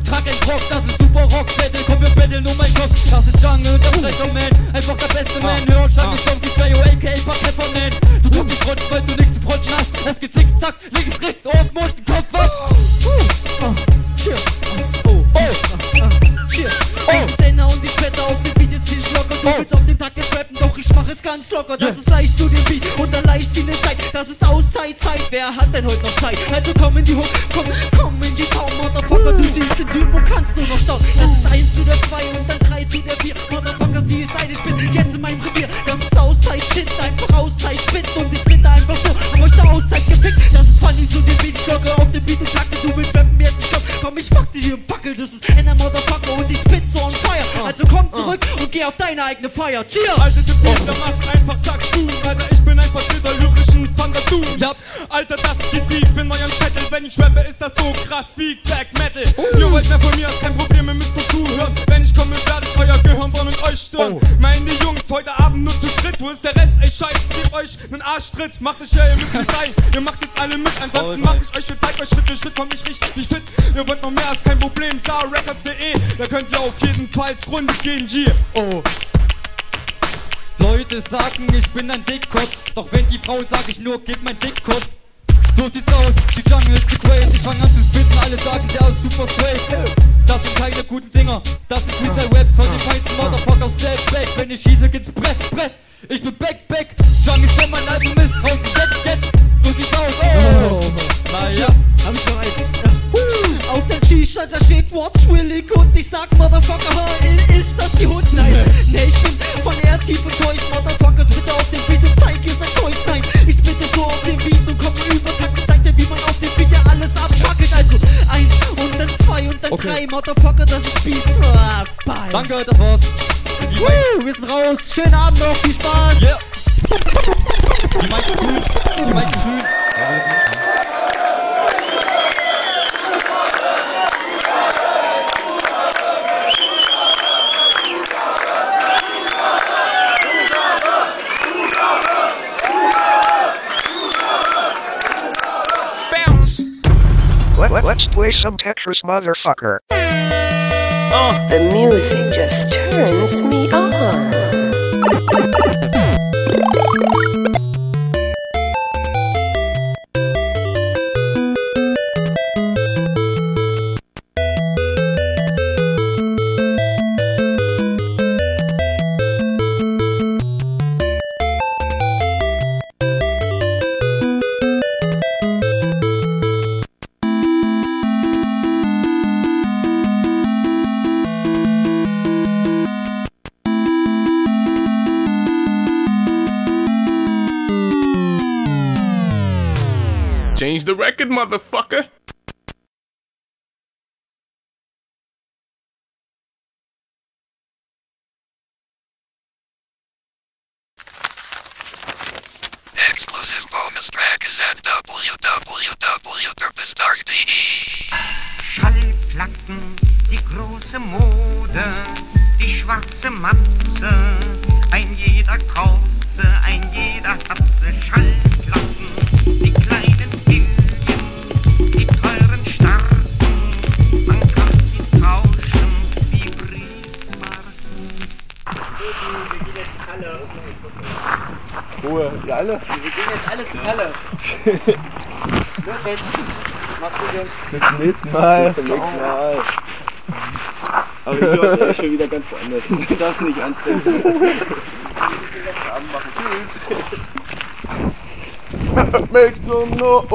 Trag ein Rock, das ist super Rock, Battle, komm wir battle, nur mein Kopf. Das ist Jungle, der Frecher Man, einfach der beste Man. Hör Jungle Song wie J.O. aka Pack Man. Du tust dich fronten, weil du nichts zu fronten hast. Es geht zick, zack, links, rechts, oben, unten, Kopf ab. Cheer. Oh, oh, cheer. Es ist Enna und ich wette auf dem Beat jetzt zieh's locker. Du willst auf den Tag rappen, doch ich mach es ganz locker. Das ist leicht zu dem Beat und dann leicht ziehen Zeit. Das ist Auszeit, Zeit. Wer hat denn heute noch Zeit? Also komm in die Hook, komm, komm in die Town, Motherfucker. Du ziehst den Typ und kannst nur noch stauen. Das ist 1 zu der 2 und dann 3 zu der 4. Motherfucker, sie ist ein, ich bin jetzt in meinem Revier. Das ist Auszeit, shit, einfach Auszeit, spit und ich bin da einfach so. Hab euch zur Auszeit gefickt. Das ist funny zu dem Beat, ich locke auf den Beat und takte. Du willst rappen, jetzt ich komm, komm, ich fuck dich hier im Fackel. Das ist Enna, Motherfucker und ich spit. Also komm zurück und geh auf deine eigene Feier. Cheers! Alter, der Beat, der macht einfach zack, boom. Alter, ich bin einfach dieser lyrischen Thunderdoom. Ja. Alter, das geht tief in eurem Zettel. Wenn ich rappe, ist das so krass wie Black Metal. Ihr wollt mehr von mir, kein Problem, Euch stören. Meine Jungs, heute Abend nur zu dritt. Wo ist der Rest? Ey, scheiß, ich geb euch nen Arschtritt. Macht euch ja, ihr müsst nicht rein. Ihr macht jetzt alle mit. Ansonsten mach ich euch, ich zeig euch Schritt für Schritt, komm ich richtig nicht fit. Ihr wollt noch mehr, ist kein Problem. StarRecords.de, da könnt ihr auf jeden Fall Runde gehen, G. Oh. Leute sagen, ich bin ein Dickkopf. Doch wenn die Frau sag ich nur, gib mein Dickkopf. So sieht's aus, die Jungle ist zu crazy. Ich fang an zu spitten, alle sagen, der ist super straight. Das sind keine guten Dinger, das sind Freestyle-Raps von den feinsten Motherfuckers. Step back, wenn ich schieße, geht's Brett, Brett. Ich bin back, back. Jungle ist, mein Album ist, draußen, get, get. So sieht's aus, oh. Naja, hab ich noch einen. Auf dem T-Shirt, da steht What's Willy Good. Ich sag, Motherfucker, ist das Motherfucker, das ist Beat. Ah, bye. Danke, das war's. Das sind die Woo, wir sind raus. Schönen Abend noch, viel Spaß. Yeah. Die Mics sind grün. Die Mics sind grün. Bounce! Let, let, let's play some Tetris, motherfucker. The music just turns me on. Bis zum nächsten Mal. Bis zum nächsten Mal. Aber du hast ja schon wieder ganz woanders. Du darfst nicht anstellen. Make some noise.